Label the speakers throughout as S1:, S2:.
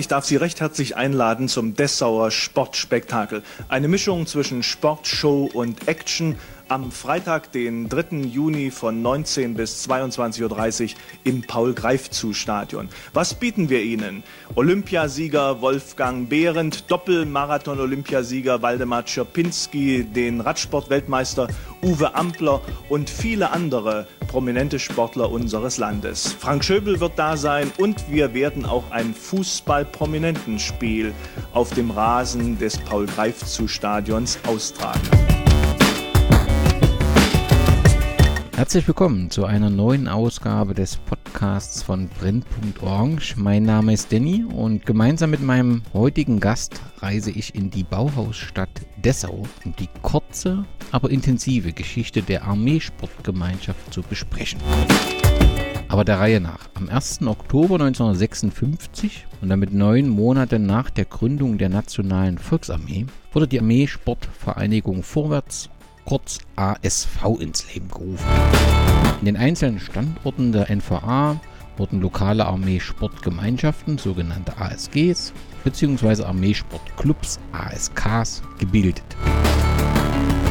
S1: Ich darf Sie recht herzlich einladen zum Dessauer Sportspektakel. Eine Mischung zwischen Sportshow und Action am Freitag, den 3. Juni von 19 bis 22.30 Uhr im Paul-Greifzu-Stadion. Was bieten wir Ihnen? Olympiasieger Wolfgang Behrendt, Doppelmarathon-Olympiasieger Waldemar Czerpinski, den Radsport-Weltmeister Uwe Ampler und viele andere prominente Sportler unseres Landes. Frank Schöbel wird da sein und wir werden auch ein Fußball-Prominentenspiel auf dem Rasen des Paul-Greifzu-Stadions austragen.
S2: Herzlich willkommen zu einer neuen Ausgabe des Podcasts von Brennpunkt Mein Name ist Danny und gemeinsam mit meinem heutigen Gast reise ich in die Bauhausstadt Dessau, um die kurze, aber intensive Geschichte der Armeesportgemeinschaft zu besprechen. Aber der Reihe nach. Am 1. Oktober 1956 und damit neun Monate nach der Gründung der Nationalen Volksarmee wurde die Armeesportvereinigung Vorwärts kurz ASV ins Leben gerufen. In den einzelnen Standorten der NVA wurden lokale Armeesportgemeinschaften, sogenannte ASGs, bzw. Armeesportclubs, ASKs, gebildet.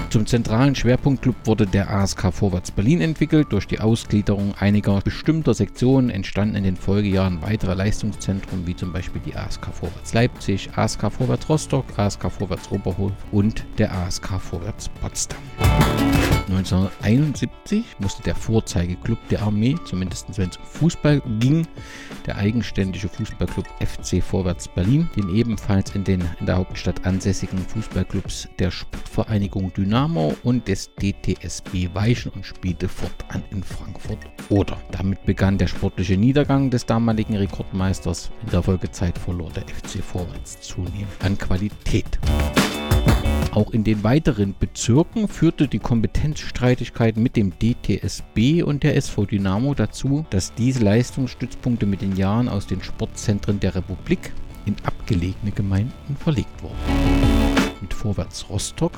S2: Zum zentralen Schwerpunktclub wurde der ASK Vorwärts Berlin entwickelt. Durch die Ausgliederung einiger bestimmter Sektionen entstanden in den Folgejahren weitere Leistungszentren, wie zum Beispiel die ASK Vorwärts Leipzig, ASK Vorwärts Rostock, ASK Vorwärts Oberhof und der ASK Vorwärts Potsdam. 1971 musste der Vorzeigeklub der Armee, zumindest wenn es um Fußball ging, der eigenständige Fußballclub FC Vorwärts Berlin, den ebenfalls in den in der Hauptstadt ansässigen Fußballclubs der Sportvereinigung Dynamo und des DTSB weichen und spielte fortan in Frankfurt oder. Damit begann der sportliche Niedergang des damaligen Rekordmeisters. In der Folgezeit verlor der FC Vorwärts zunehmend an Qualität. Auch in den weiteren Bezirken führte die Kompetenzstreitigkeit mit dem DTSB und der SV Dynamo dazu, dass diese Leistungsstützpunkte mit den Jahren aus den Sportzentren der Republik in abgelegene Gemeinden verlegt wurden. Mit Vorwärts Rostock,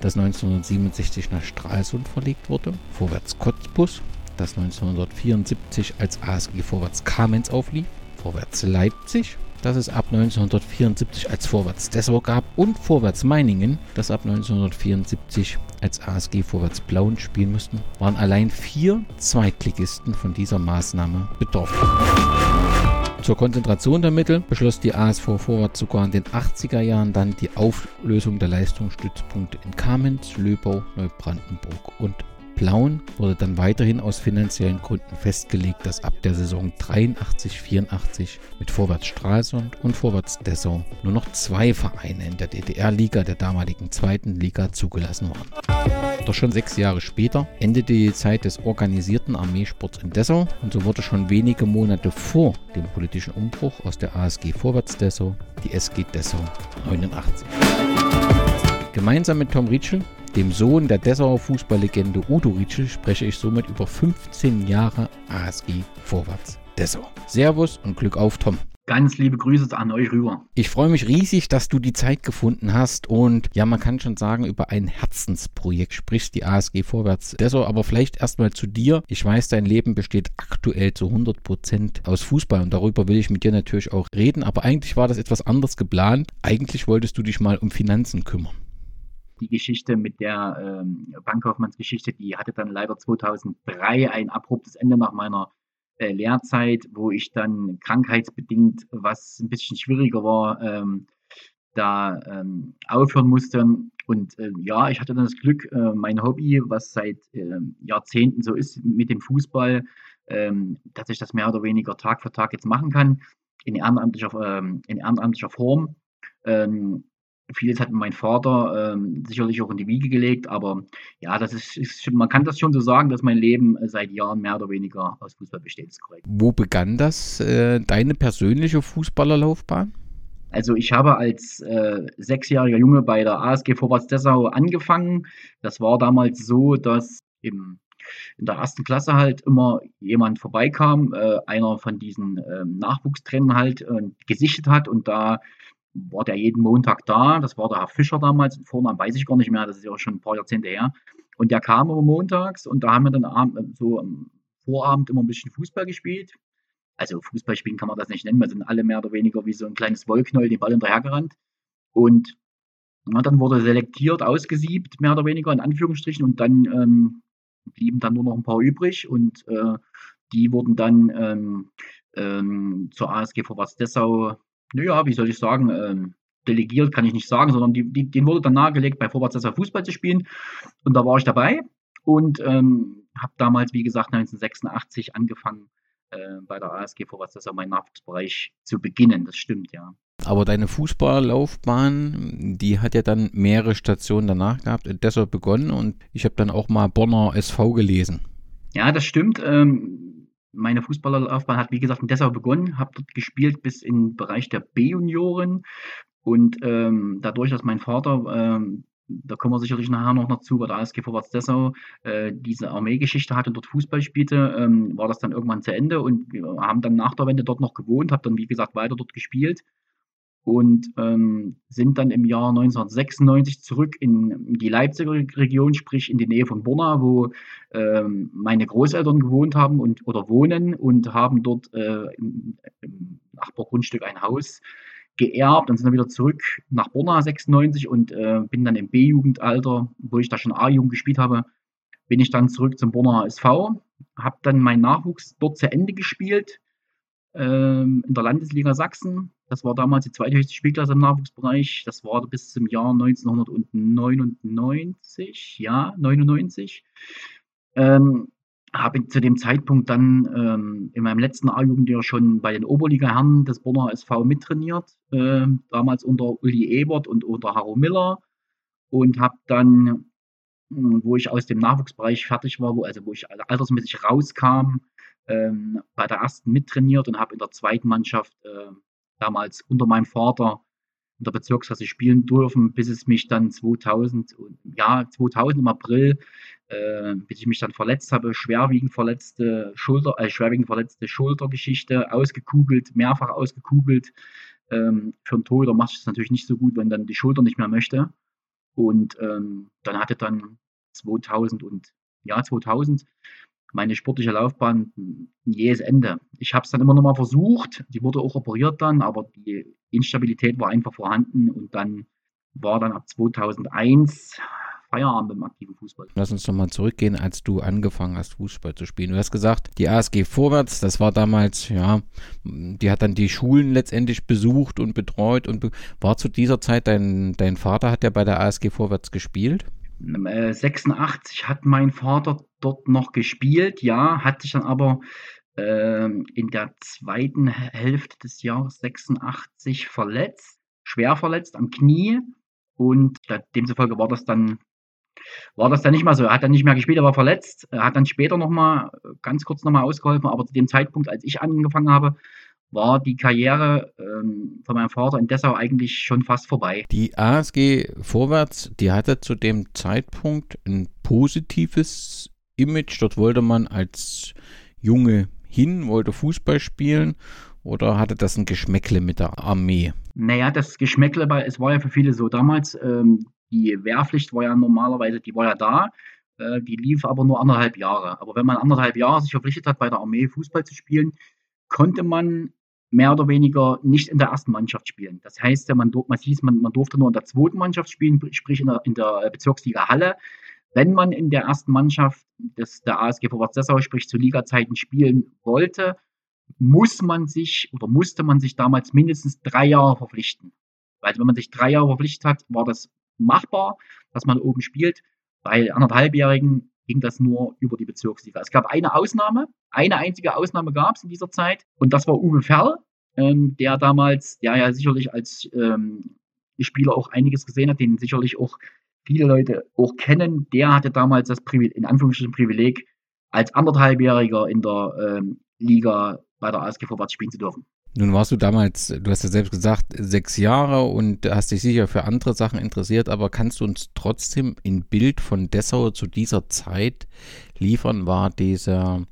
S2: das 1967 nach Stralsund verlegt wurde, Vorwärts Cottbus, das 1974 als ASG Vorwärts Kamenz auflief, Vorwärts Leipzig, das es ab 1974 als Vorwärts Dessau gab und Vorwärts Meiningen, das ab 1974 als ASG Vorwärts Blauen spielen mussten, waren allein vier Zweitligisten von dieser Maßnahme betroffen. Zur Konzentration der Mittel beschloss die ASV Vorwärts sogar in den 80er Jahren dann die Auflösung der Leistungsstützpunkte in Kamenz, Löbau, Neubrandenburg und Plauen wurde dann weiterhin aus finanziellen Gründen festgelegt, dass ab der Saison 83-84 mit Vorwärts Stralsund und Vorwärts Dessau nur noch zwei Vereine in der DDR-Liga der damaligen zweiten Liga zugelassen waren. Doch schon sechs Jahre später endete die Zeit des organisierten Armeesports in Dessau und so wurde schon wenige Monate vor dem politischen Umbruch aus der ASG Vorwärts Dessau die SG Dessau 89. Gemeinsam mit Tom Rietschel dem Sohn der Dessauer Fußballlegende Udo Rietschel spreche ich somit über 15 Jahre ASG Vorwärts Dessau. Servus und Glück auf, Tom.
S3: Ganz liebe Grüße an euch rüber.
S2: Ich freue mich riesig, dass du die Zeit gefunden hast und ja, man kann schon sagen, über ein Herzensprojekt sprichst die ASG Vorwärts Dessau. Aber vielleicht erstmal zu dir. Ich weiß, dein Leben besteht aktuell zu 100 Prozent aus Fußball und darüber will ich mit dir natürlich auch reden. Aber eigentlich war das etwas anders geplant. Eigentlich wolltest du dich mal um Finanzen kümmern
S3: die Geschichte mit der ähm, Bankkaufmannsgeschichte, die hatte dann leider 2003 ein abruptes Ende nach meiner äh, Lehrzeit, wo ich dann krankheitsbedingt, was ein bisschen schwieriger war, ähm, da ähm, aufhören musste. Und äh, ja, ich hatte dann das Glück, äh, mein Hobby, was seit äh, Jahrzehnten so ist mit dem Fußball, ähm, dass ich das mehr oder weniger Tag für Tag jetzt machen kann, in ehrenamtlicher, ähm, in ehrenamtlicher Form. Ähm, Vieles hat mein Vater ähm, sicherlich auch in die Wiege gelegt, aber ja, das ist, ist, man kann das schon so sagen, dass mein Leben äh, seit Jahren mehr oder weniger aus Fußball besteht. Ist
S2: korrekt. Wo begann das, äh, deine persönliche Fußballerlaufbahn?
S3: Also ich habe als äh, sechsjähriger Junge bei der ASG Vorwärts Dessau angefangen. Das war damals so, dass im, in der ersten Klasse halt immer jemand vorbeikam, äh, einer von diesen ähm, Nachwuchstrainern halt gesichtet hat und da war der jeden Montag da. Das war der Herr Fischer damals. Vornamen weiß ich gar nicht mehr, das ist ja schon ein paar Jahrzehnte her. Und der kam immer montags und da haben wir dann so am Vorabend immer ein bisschen Fußball gespielt. also Fußball spielen kann man das nicht nennen, wir sind alle mehr oder weniger wie so ein kleines Wollknäuel den Ball hinterhergerannt. Und ja, dann wurde selektiert, ausgesiebt, mehr oder weniger in Anführungsstrichen, und dann ähm, blieben dann nur noch ein paar übrig und äh, die wurden dann ähm, ähm, zur ASG Vorwärts Dessau, naja, wie soll ich sagen, ähm, delegiert kann ich nicht sagen, sondern die, die, denen wurde dann nahegelegt, bei Vorwärts Dessau Fußball zu spielen. Und da war ich dabei und ähm, habe damals, wie gesagt, 1986 angefangen, äh, bei der ASG Vorwärts Dessau meinen Nachwuchsbereich zu beginnen. Das stimmt, ja.
S2: Aber deine Fußballlaufbahn, die hat ja dann mehrere Stationen danach gehabt, deshalb begonnen und ich habe dann auch mal Bonner SV gelesen.
S3: Ja, das stimmt. Ähm, meine Fußballerlaufbahn hat, wie gesagt, in Dessau begonnen, habe dort gespielt bis in den Bereich der B-Junioren. Und ähm, dadurch, dass mein Vater, ähm, da kommen wir sicherlich nachher noch dazu, bei der ASG Vorwärts Dessau äh, diese Armeegeschichte hatte und dort Fußball spielte, ähm, war das dann irgendwann zu Ende und wir haben dann nach der Wende dort noch gewohnt, habe dann, wie gesagt, weiter dort gespielt und ähm, sind dann im Jahr 1996 zurück in die Leipziger Region, sprich in die Nähe von Borna, wo ähm, meine Großeltern gewohnt haben und oder wohnen und haben dort äh, im, Nachbargrundstück ein Haus geerbt. Und sind dann wieder zurück nach Borna 96 und äh, bin dann im B-Jugendalter, wo ich da schon A-Jugend gespielt habe, bin ich dann zurück zum Borna SV, habe dann meinen Nachwuchs dort zu Ende gespielt ähm, in der Landesliga Sachsen das war damals die zweithöchste Spielklasse im Nachwuchsbereich. Das war bis zum Jahr 1999, ja, 99. Ähm, habe zu dem Zeitpunkt dann ähm, in meinem letzten A-Jugendjahr schon bei den Oberliga-Herren des Bonner SV mittrainiert, äh, damals unter Uli Ebert und unter Haro Miller und habe dann, hm, wo ich aus dem Nachwuchsbereich fertig war, wo, also wo ich altersmäßig rauskam, ähm, bei der ersten mittrainiert und habe in der zweiten Mannschaft äh, damals unter meinem Vater in der Bezirksklasse spielen dürfen, bis es mich dann 2000, ja, 2000 im April, äh, bis ich mich dann verletzt habe, schwerwiegend verletzte Schulter, äh, schwerwiegend verletzte Schultergeschichte, ausgekugelt, mehrfach ausgekugelt. Ähm, für einen Torhüter macht es natürlich nicht so gut, wenn dann die Schulter nicht mehr möchte. Und ähm, dann hatte dann 2000 und ja 2000 meine sportliche Laufbahn ein jähes Ende. Ich habe es dann immer noch mal versucht, die wurde auch operiert dann, aber die Instabilität war einfach vorhanden und dann war dann ab 2001 Feierabend im aktiven Fußball.
S2: Lass uns nochmal zurückgehen, als du angefangen hast, Fußball zu spielen. Du hast gesagt, die ASG Vorwärts, das war damals, ja, die hat dann die Schulen letztendlich besucht und betreut und be war zu dieser Zeit dein, dein Vater, hat der bei der ASG Vorwärts gespielt?
S3: 86 hat mein Vater dort noch gespielt, ja, hat sich dann aber äh, in der zweiten Hälfte des Jahres 86 verletzt, schwer verletzt am Knie und demzufolge war das dann war das dann nicht mehr so. Er hat dann nicht mehr gespielt, er war verletzt. Er hat dann später nochmal, ganz kurz nochmal ausgeholfen, aber zu dem Zeitpunkt, als ich angefangen habe, war die Karriere ähm, von meinem Vater in Dessau eigentlich schon fast vorbei.
S2: Die ASG Vorwärts, die hatte zu dem Zeitpunkt ein positives Image. Dort wollte man als Junge hin, wollte Fußball spielen oder hatte das ein Geschmäckle mit der Armee?
S3: Naja, das Geschmäckle, weil es war ja für viele so damals, ähm, die Wehrpflicht war ja normalerweise, die war ja da, äh, die lief aber nur anderthalb Jahre. Aber wenn man anderthalb Jahre sich verpflichtet hat, bei der Armee Fußball zu spielen, konnte man mehr oder weniger nicht in der ersten Mannschaft spielen. Das heißt, man, man hieß, man, man durfte nur in der zweiten Mannschaft spielen, sprich in der, in der Bezirksliga Halle. Wenn man in der ersten Mannschaft des, der ASG Vorwärts Dessau, sprich zu Liga-Zeiten spielen wollte, muss man sich oder musste man sich damals mindestens drei Jahre verpflichten. Weil wenn man sich drei Jahre verpflichtet hat, war das machbar, dass man oben spielt. Bei anderthalbjährigen ging das nur über die Bezirksliga. Es gab eine Ausnahme, eine einzige Ausnahme gab es in dieser Zeit und das war Uwe Ferl, ähm, der damals, der ja sicherlich als ähm, Spieler auch einiges gesehen hat, den sicherlich auch viele Leute auch kennen. Der hatte damals das Privileg, in Anführungsstrichen Privileg, als anderthalbjähriger in der ähm, Liga bei der ASG Vorwärts spielen zu dürfen.
S2: Nun warst du damals, du hast ja selbst gesagt, sechs Jahre und hast dich sicher für andere Sachen interessiert, aber kannst du uns trotzdem ein Bild von Dessau zu dieser Zeit liefern? War dieser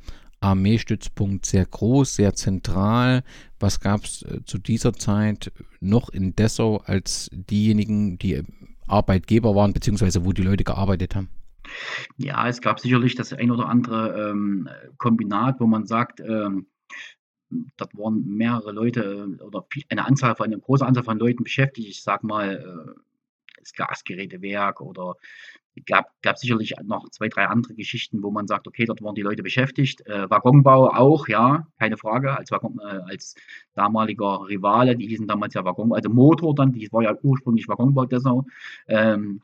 S2: Armeestützpunkt sehr groß, sehr zentral? Was gab es äh, zu dieser Zeit noch in Dessau als diejenigen, die Arbeitgeber waren, beziehungsweise wo die Leute gearbeitet haben?
S3: Ja, es gab sicherlich das ein oder andere ähm, Kombinat, wo man sagt, ähm, dort waren mehrere Leute äh, oder eine Anzahl von, eine große Anzahl von Leuten beschäftigt. Ich sag mal, äh, das Gasgerätewerk oder gab, gab sicherlich noch zwei, drei andere Geschichten, wo man sagt, okay, dort waren die Leute beschäftigt. Äh, Waggonbau auch, ja, keine Frage, als, Waggon, äh, als damaliger Rivale, die hießen damals ja Waggonbau, also Motor dann, die war ja ursprünglich Waggonbau Dessau. Ähm,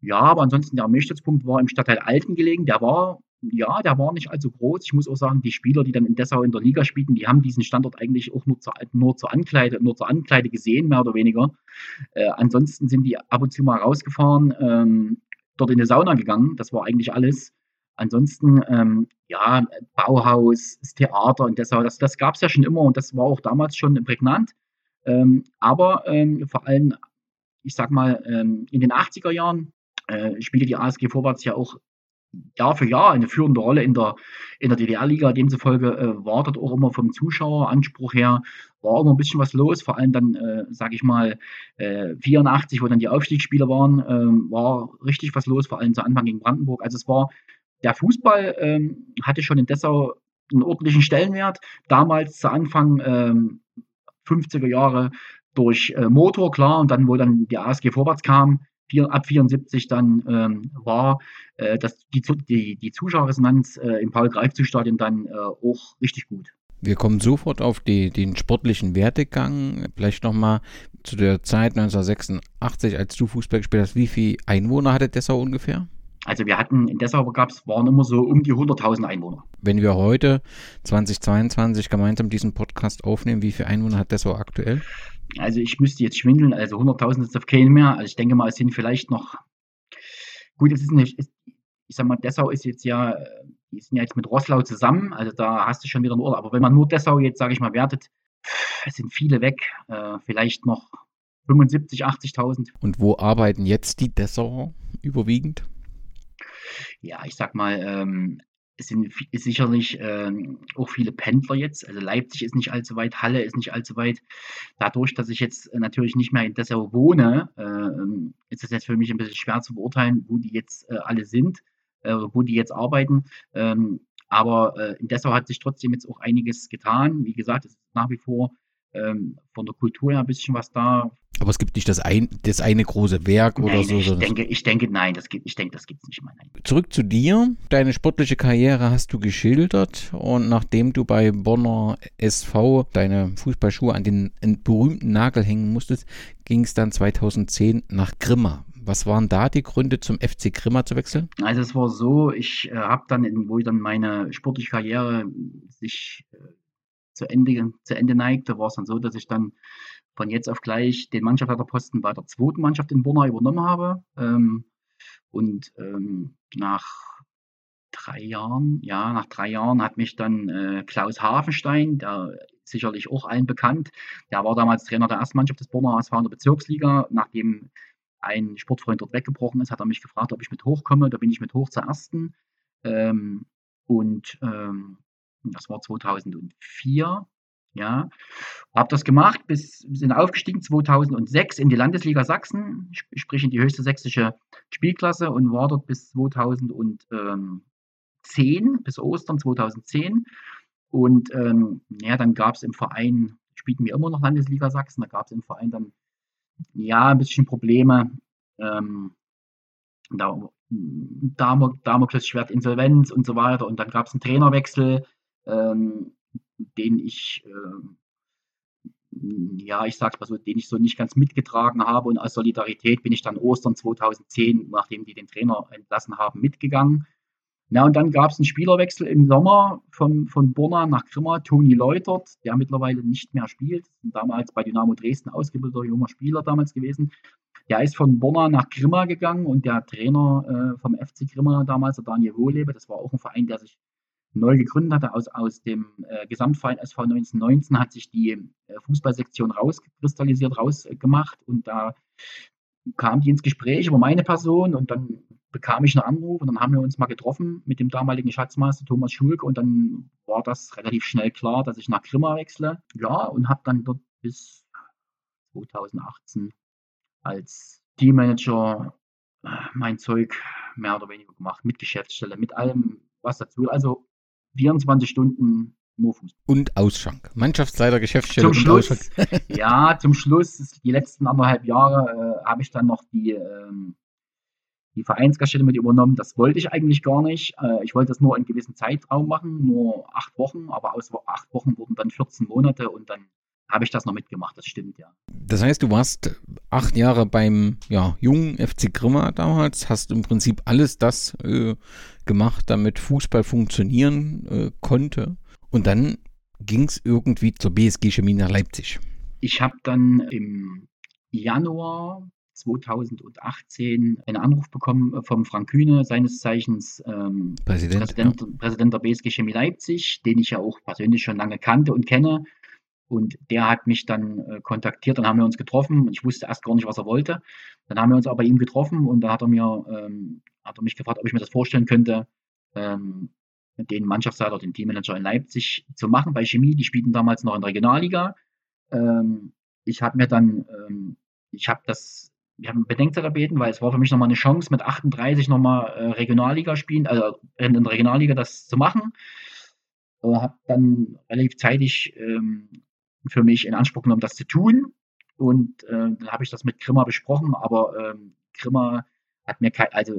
S3: ja, aber ansonsten der Armeestützpunkt war im Stadtteil Alten gelegen, der war ja, der war nicht allzu groß. Ich muss auch sagen, die Spieler, die dann in Dessau in der Liga spielten, die haben diesen Standort eigentlich auch nur zur, nur zur Ankleide, nur zur Ankleide gesehen, mehr oder weniger. Äh, ansonsten sind die ab und zu mal rausgefahren, ähm, dort in die Sauna gegangen. Das war eigentlich alles. Ansonsten, ähm, ja, Bauhaus, das Theater und Dessau, das, das gab es ja schon immer und das war auch damals schon prägnant. Ähm, aber ähm, vor allem, ich sag mal, ähm, in den 80er Jahren äh, spielte die ASG Vorwärts ja auch Jahr für Jahr eine führende Rolle in der, in der DDR-Liga. Demzufolge äh, war dort auch immer vom Zuschaueranspruch her, war immer ein bisschen was los. Vor allem dann, äh, sage ich mal, äh, 84, wo dann die Aufstiegsspiele waren, äh, war richtig was los, vor allem zu Anfang gegen Brandenburg. Also es war, der Fußball ähm, hatte schon in Dessau einen ordentlichen Stellenwert. Damals zu Anfang 50er ähm, Jahre durch äh, Motor, klar, und dann, wo dann die ASG vorwärts kam, vier, ab 74 dann ähm, war, äh, dass die, die, die Zuschauerresonanz äh, im Paul-Greifzu-Stadion dann äh, auch richtig gut.
S2: Wir kommen sofort auf die, den sportlichen Werdegang. Vielleicht nochmal zu der Zeit 1986, als du Fußball gespielt hast. Wie viele Einwohner hatte Dessau ungefähr?
S3: Also wir hatten, in Dessau gab es, waren immer so um die 100.000 Einwohner.
S2: Wenn wir heute 2022 gemeinsam diesen Podcast aufnehmen, wie viele Einwohner hat Dessau aktuell?
S3: Also ich müsste jetzt schwindeln, also 100.000 ist auf keinen mehr. Also ich denke mal, es sind vielleicht noch, gut, es ist nicht, ich sag mal, Dessau ist jetzt ja, die sind ja jetzt mit Rosslau zusammen, also da hast du schon wieder einen Urlaub. Aber wenn man nur Dessau jetzt, sage ich mal, wertet, es sind viele weg, äh, vielleicht noch 75, 80.000.
S2: Und wo arbeiten jetzt die Dessau überwiegend?
S3: Ja, ich sag mal, ähm, es sind sicherlich ähm, auch viele Pendler jetzt. Also Leipzig ist nicht allzu weit, Halle ist nicht allzu weit. Dadurch, dass ich jetzt natürlich nicht mehr in Dessau wohne, äh, ist es jetzt für mich ein bisschen schwer zu beurteilen, wo die jetzt äh, alle sind, äh, wo die jetzt arbeiten. Ähm, aber äh, in Dessau hat sich trotzdem jetzt auch einiges getan. Wie gesagt, es ist nach wie vor ähm, von der Kultur her ein bisschen was da.
S2: Aber es gibt nicht das, ein, das eine große Werk
S3: nein,
S2: oder so.
S3: Ich denke, ich denke, nein, das gibt, ich denke, das gibt es nicht mehr. Nein.
S2: Zurück zu dir. Deine sportliche Karriere hast du geschildert und nachdem du bei Bonner SV deine Fußballschuhe an den berühmten Nagel hängen musstest, ging es dann 2010 nach Grimma. Was waren da die Gründe, zum FC Grimma zu wechseln?
S3: Also es war so, ich äh, habe dann, wo ich dann meine sportliche Karriere sich äh, zu Ende, zu Ende neigte, war es dann so, dass ich dann von jetzt auf gleich den Mannschaftsleiterposten bei der zweiten Mannschaft in Borna übernommen habe. Ähm, und ähm, nach drei Jahren, ja, nach drei Jahren hat mich dann äh, Klaus Hafenstein, der sicherlich auch allen bekannt, der war damals Trainer der ersten Mannschaft des Borna ASV in der Bezirksliga. Nachdem ein Sportfreund dort weggebrochen ist, hat er mich gefragt, ob ich mit hochkomme. Da bin ich mit hoch zur ersten. Ähm, und ähm, das war 2004. Ja, habe das gemacht, bis sind aufgestiegen 2006 in die Landesliga Sachsen, sprich in die höchste sächsische Spielklasse und war dort bis 2010, bis Ostern 2010. Und ähm, ja, dann gab es im Verein, spielten wir immer noch Landesliga Sachsen, da gab es im Verein dann ja ein bisschen Probleme. Ähm, da, Damoklesschwert Insolvenz und so weiter. Und dann gab es einen Trainerwechsel ähm, den ich, äh, ja, ich sag's mal so, den ich so nicht ganz mitgetragen habe. Und aus Solidarität bin ich dann Ostern 2010, nachdem die den Trainer entlassen haben, mitgegangen. Ja, und dann gab es einen Spielerwechsel im Sommer von, von Borna nach Grimma, Toni Läutert, der mittlerweile nicht mehr spielt, damals bei Dynamo Dresden ausgebildeter junger Spieler damals gewesen. Der ist von Borna nach Grimma gegangen und der Trainer äh, vom FC Grimma damals, der Daniel Wohlebe, das war auch ein Verein, der sich neu gegründet hatte. Aus, aus dem äh, Gesamtverein SV 1919 hat sich die äh, Fußballsektion rauskristallisiert, rausgemacht und da kam die ins Gespräch über meine Person und dann bekam ich einen Anruf und dann haben wir uns mal getroffen mit dem damaligen Schatzmeister Thomas Schulke und dann war das relativ schnell klar, dass ich nach Grimma wechsle. Ja, und habe dann dort bis 2018 als Teammanager äh, mein Zeug mehr oder weniger gemacht, mit Geschäftsstelle, mit allem, was dazu. Also 24 Stunden
S2: nur Fußball. Und Ausschank. Mannschaftsleiter, Geschäftsstelle
S3: zum und Schluss, Ausschank. ja, zum Schluss, die letzten anderthalb Jahre, äh, habe ich dann noch die, ähm, die Vereinsgaststätte mit übernommen. Das wollte ich eigentlich gar nicht. Äh, ich wollte das nur einen gewissen Zeitraum machen, nur acht Wochen, aber aus acht Wochen wurden dann 14 Monate und dann habe ich das noch mitgemacht, das stimmt, ja.
S2: Das heißt, du warst acht Jahre beim ja, jungen FC Grimma damals, hast im Prinzip alles das äh, gemacht, damit Fußball funktionieren äh, konnte. Und dann ging es irgendwie zur BSG Chemie nach Leipzig.
S3: Ich habe dann im Januar 2018 einen Anruf bekommen vom Frank Kühne, seines Zeichens ähm, Präsident, Präsident, ja. Präsident der BSG Chemie Leipzig, den ich ja auch persönlich schon lange kannte und kenne. Und der hat mich dann äh, kontaktiert, dann haben wir uns getroffen. Ich wusste erst gar nicht, was er wollte. Dann haben wir uns aber bei ihm getroffen und da hat er mir, ähm, hat er mich gefragt, ob ich mir das vorstellen könnte, ähm, den Mannschaftsleiter, den Teammanager in Leipzig zu machen bei Chemie. Die spielten damals noch in der Regionalliga. Ähm, ich habe mir dann, ähm, ich habe das, wir haben Bedenkzeit erbeten, weil es war für mich nochmal eine Chance, mit 38 nochmal äh, Regionalliga spielen, also in der Regionalliga das zu machen. Äh, habe dann relativ zeitig ähm, für mich in Anspruch genommen, das zu tun. Und äh, dann habe ich das mit Grimmer besprochen, aber ähm, Grimmer hat mir kein, also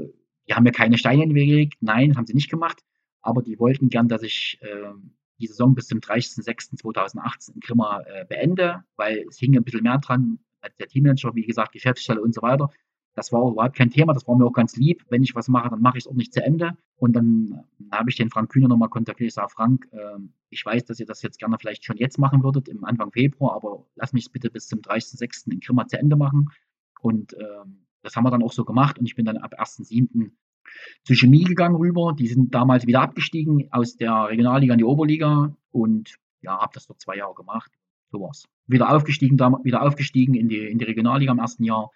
S3: die haben mir keine Steine in den Weg gelegt. Nein, haben sie nicht gemacht. Aber die wollten gern, dass ich äh, die Saison bis zum 30.06.2018 in Grimmer äh, beende, weil es hing ein bisschen mehr dran als der Teammanager, wie gesagt, Geschäftsstelle und so weiter. Das war überhaupt kein Thema, das war mir auch ganz lieb. Wenn ich was mache, dann mache ich es auch nicht zu Ende. Und dann äh, habe ich den Frank Kühner nochmal kontaktiert. Ich sage, Frank, äh, ich weiß, dass ihr das jetzt gerne vielleicht schon jetzt machen würdet, im Anfang Februar, aber lass mich es bitte bis zum 30.06. in Grimma zu Ende machen. Und äh, das haben wir dann auch so gemacht. Und ich bin dann ab 1.07. zu Chemie gegangen rüber. Die sind damals wieder abgestiegen aus der Regionalliga in die Oberliga. Und ja, habe das dort zwei Jahre gemacht. So war's. Wieder aufgestiegen, wieder aufgestiegen in die, in die Regionalliga im ersten Jahr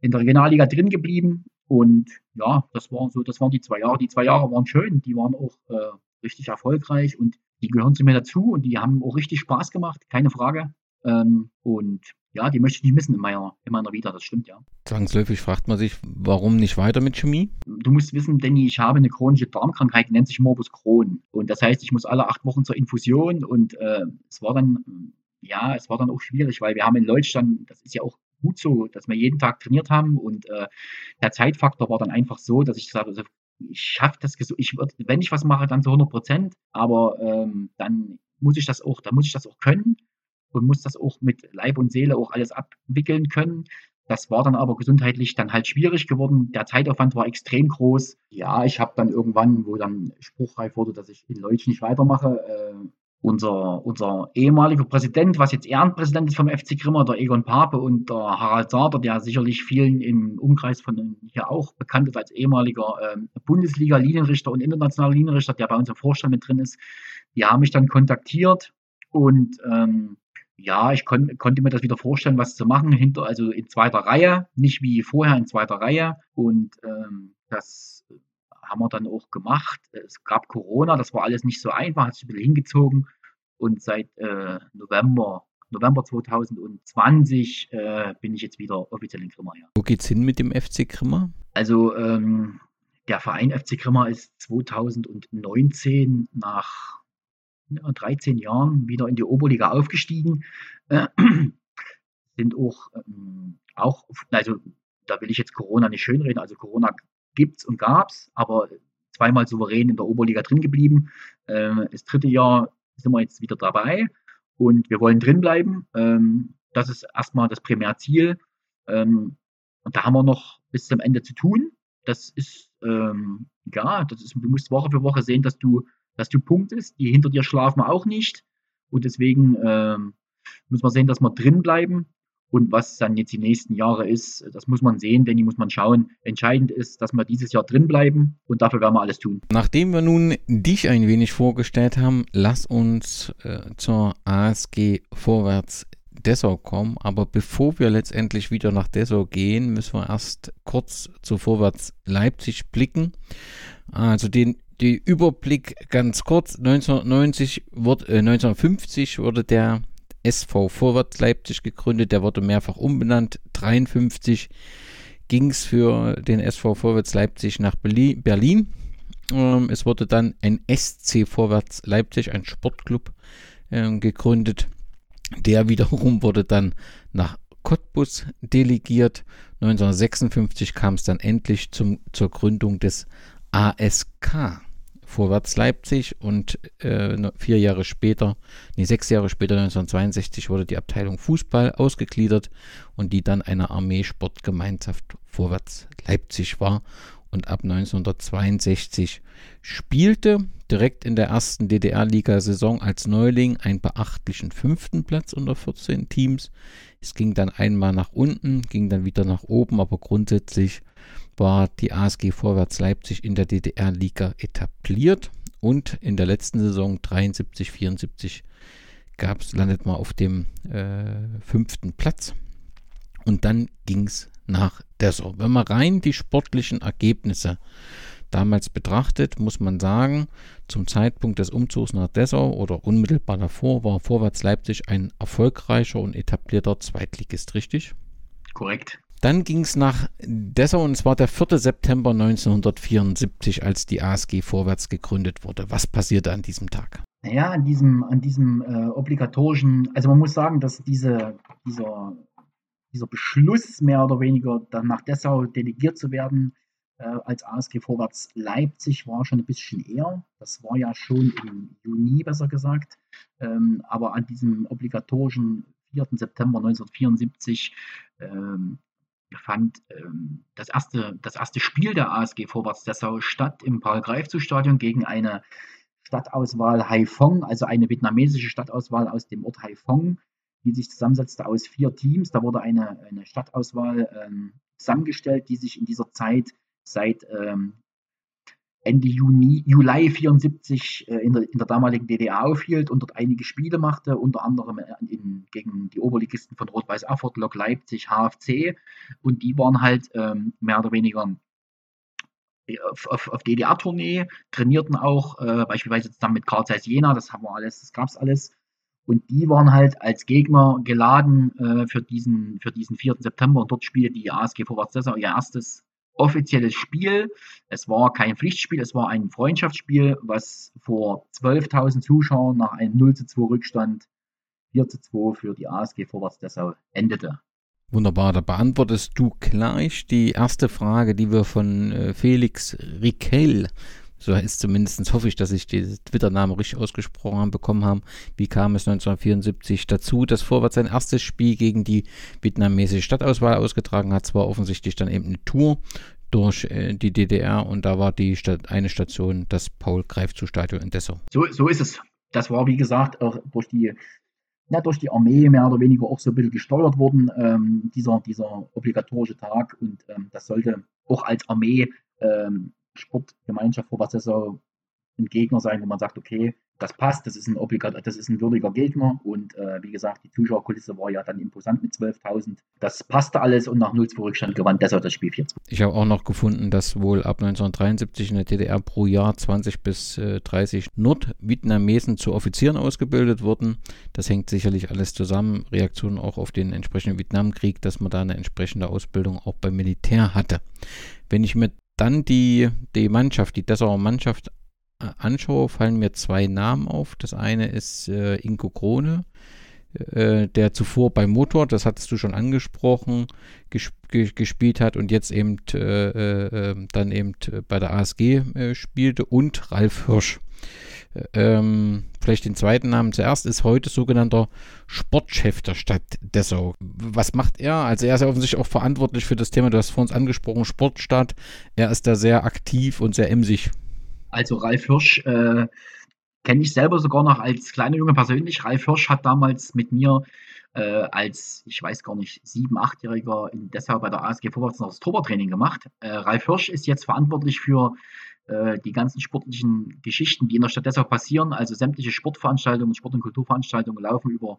S3: in der Regionalliga drin geblieben. Und ja, das waren so, das waren die zwei Jahre. Die zwei Jahre waren schön, die waren auch äh, richtig erfolgreich und die gehören zu mir dazu und die haben auch richtig Spaß gemacht, keine Frage. Ähm, und ja, die möchte ich nicht missen in meiner, in meiner Vita, das stimmt ja.
S2: Zwangsläufig fragt man sich, warum nicht weiter mit Chemie?
S3: Du musst wissen, Danny, ich habe eine chronische Darmkrankheit, die nennt sich Morbus Crohn. Und das heißt, ich muss alle acht Wochen zur Infusion und äh, es war dann, ja, es war dann auch schwierig, weil wir haben in Leutstand, das ist ja auch gut so, dass wir jeden Tag trainiert haben und äh, der Zeitfaktor war dann einfach so, dass ich gesagt habe, ich schaffe das, ich würd, wenn ich was mache, dann zu 100 Prozent, aber ähm, dann muss ich das auch, dann muss ich das auch können und muss das auch mit Leib und Seele auch alles abwickeln können. Das war dann aber gesundheitlich dann halt schwierig geworden. Der Zeitaufwand war extrem groß. Ja, ich habe dann irgendwann, wo dann spruchreif wurde, dass ich in Leutsch nicht weitermache, äh, unser, unser ehemaliger Präsident, was jetzt Ehrenpräsident ist vom FC Grimmer, der Egon Pape und der Harald Sader, der sicherlich vielen im Umkreis von hier auch bekannt ist als ehemaliger ähm, Bundesliga-Linienrichter und internationaler Linienrichter, der bei uns im Vorstand mit drin ist, die haben mich dann kontaktiert und ähm, ja, ich kon konnte mir das wieder vorstellen, was zu machen, hinter, also in zweiter Reihe, nicht wie vorher in zweiter Reihe. Und ähm, das haben wir dann auch gemacht. Es gab Corona, das war alles nicht so einfach, hat sich ein bisschen hingezogen. Und seit äh, November, November 2020 äh, bin ich jetzt wieder offiziell in Grimma. Ja.
S2: Wo geht's hin mit dem FC Grimma?
S3: Also ähm, der Verein FC Grimma ist 2019 nach ja, 13 Jahren wieder in die Oberliga aufgestiegen. Äh, sind auch, ähm, auch, also da will ich jetzt Corona nicht schönreden, also Corona gibt's und gab's, aber zweimal souverän in der Oberliga drin geblieben. Äh, das dritte Jahr sind wir jetzt wieder dabei und wir wollen drin bleiben. Ähm, das ist erstmal das Primärziel. Ähm, und da haben wir noch bis zum Ende zu tun. Das ist, ähm, ja, das ist, du musst Woche für Woche sehen, dass du, dass du punktest. Die hinter dir schlafen auch nicht. Und deswegen ähm, muss man sehen, dass wir drin bleiben. Und was dann jetzt die nächsten Jahre ist, das muss man sehen, denn die muss man schauen. Entscheidend ist, dass wir dieses Jahr drin bleiben und dafür werden wir alles tun.
S2: Nachdem wir nun dich ein wenig vorgestellt haben, lass uns äh, zur ASG Vorwärts Dessau kommen. Aber bevor wir letztendlich wieder nach Dessau gehen, müssen wir erst kurz zu Vorwärts Leipzig blicken. Also den die Überblick ganz kurz. 1990 wurde, äh, 1950 wurde der SV Vorwärts Leipzig gegründet. Der wurde mehrfach umbenannt. 53 ging es für den SV Vorwärts Leipzig nach Berlin. Ähm, es wurde dann ein SC Vorwärts Leipzig, ein Sportclub, äh, gegründet. Der wiederum wurde dann nach Cottbus delegiert. 1956 kam es dann endlich zum, zur Gründung des ASK Vorwärts Leipzig und äh, vier Jahre später, nee, sechs Jahre später, 1962, wurde die Abteilung Fußball ausgegliedert und die dann eine Armeesportgemeinschaft Vorwärts Leipzig war und ab 1962 spielte direkt in der ersten DDR-Liga-Saison als Neuling einen beachtlichen fünften Platz unter 14 Teams. Es ging dann einmal nach unten, ging dann wieder nach oben, aber grundsätzlich war die ASG Vorwärts Leipzig in der DDR-Liga etabliert und in der letzten Saison 73, 74 gab's, landet man auf dem äh, fünften Platz. Und dann ging es nach Dessau. Wenn man rein die sportlichen Ergebnisse damals betrachtet, muss man sagen, zum Zeitpunkt des Umzugs nach Dessau oder unmittelbar davor war Vorwärts Leipzig ein erfolgreicher und etablierter Zweitligist, richtig?
S3: Korrekt.
S2: Dann ging es nach Dessau und es war der 4. September 1974, als die ASG Vorwärts gegründet wurde. Was passierte an diesem Tag?
S3: Naja, an diesem, an diesem äh, obligatorischen, also man muss sagen, dass diese, dieser, dieser Beschluss mehr oder weniger dann nach Dessau delegiert zu werden, äh, als ASG Vorwärts Leipzig war schon ein bisschen eher. Das war ja schon im Juni, besser gesagt. Ähm, aber an diesem obligatorischen 4. September 1974 ähm, fand ähm, das, erste, das erste Spiel der ASG Vorwärts Dessau statt im Paul-Greifzu-Stadion gegen eine Stadtauswahl Haiphong, also eine vietnamesische Stadtauswahl aus dem Ort Haiphong, die sich zusammensetzte aus vier Teams. Da wurde eine, eine Stadtauswahl ähm, zusammengestellt, die sich in dieser Zeit seit ähm, Ende Juni, Juli 74 äh, in, der, in der damaligen DDR aufhielt und dort einige Spiele machte, unter anderem äh, in, gegen die Oberligisten von Rot-Weiß Erfurt, Lok Leipzig, HFC. Und die waren halt ähm, mehr oder weniger äh, auf, auf, auf DDR-Tournee, trainierten auch, äh, beispielsweise zusammen mit Karl Zeiss Jena, das haben wir alles, das gab es alles. Und die waren halt als Gegner geladen äh, für, diesen, für diesen 4. September und dort spielte die ASG Vorwärts Dessau ihr erstes offizielles Spiel. Es war kein Pflichtspiel, es war ein Freundschaftsspiel, was vor 12.000 Zuschauern nach einem 0 zu 2 Rückstand 4 zu 2 für die ASG Vorwärts Dessau endete.
S2: Wunderbar, da beantwortest du gleich die erste Frage, die wir von äh, Felix Riquel so ist zumindest, hoffe ich, dass ich den Twitter-Namen richtig ausgesprochen habe, bekommen haben. Wie kam es 1974 dazu, dass Vorwärts sein erstes Spiel gegen die vietnamesische Stadtauswahl ausgetragen hat? Zwar offensichtlich dann eben eine Tour durch äh, die DDR und da war die Stadt, eine Station das Paul-Greifzu-Stadion in Dessau.
S3: So, so ist es. Das war, wie gesagt, auch durch die, ja, durch die Armee mehr oder weniger auch so ein bisschen gesteuert worden, ähm, dieser, dieser obligatorische Tag. Und ähm, das sollte auch als Armee ähm, Sportgemeinschaft vor was das so ein Gegner sein, wo man sagt, okay, das passt, das ist ein obligat, das ist ein würdiger Gegner und äh, wie gesagt, die Zuschauerkulisse war ja dann imposant mit 12.000. Das passte alles und nach 0-2 Rückstand gewann deshalb das Spiel 4-2.
S2: Ich habe auch noch gefunden, dass wohl ab 1973 in der DDR pro Jahr 20 bis äh, 30 Nordvietnamesen zu Offizieren ausgebildet wurden. Das hängt sicherlich alles zusammen. Reaktionen auch auf den entsprechenden Vietnamkrieg, dass man da eine entsprechende Ausbildung auch beim Militär hatte. Wenn ich mir dann die, die Mannschaft, die Dessauer Mannschaft äh, anschaue, fallen mir zwei Namen auf. Das eine ist äh, Ingo Krone, äh, der zuvor bei Motor, das hattest du schon angesprochen, gesp gespielt hat und jetzt eben äh, äh ähm, dann eben bei der ASG äh, spielte und Ralf Hirsch ähm, vielleicht den zweiten Namen zuerst, ist heute sogenannter Sportchef der Stadt Dessau. Was macht er? Also er ist ja offensichtlich auch verantwortlich für das Thema, du hast vor uns angesprochen, Sportstadt. Er ist da sehr aktiv und sehr emsig.
S3: Also Ralf Hirsch äh, kenne ich selber sogar noch als kleiner Junge persönlich. Ralf Hirsch hat damals mit mir äh, als, ich weiß gar nicht, sieben, achtjähriger in Dessau bei der ASG Vorwärts noch das Torwarttraining gemacht. Äh, Ralf Hirsch ist jetzt verantwortlich für äh, die ganzen sportlichen Geschichten, die in der Stadt Dessau passieren, also sämtliche Sportveranstaltungen, Sport- und Kulturveranstaltungen laufen über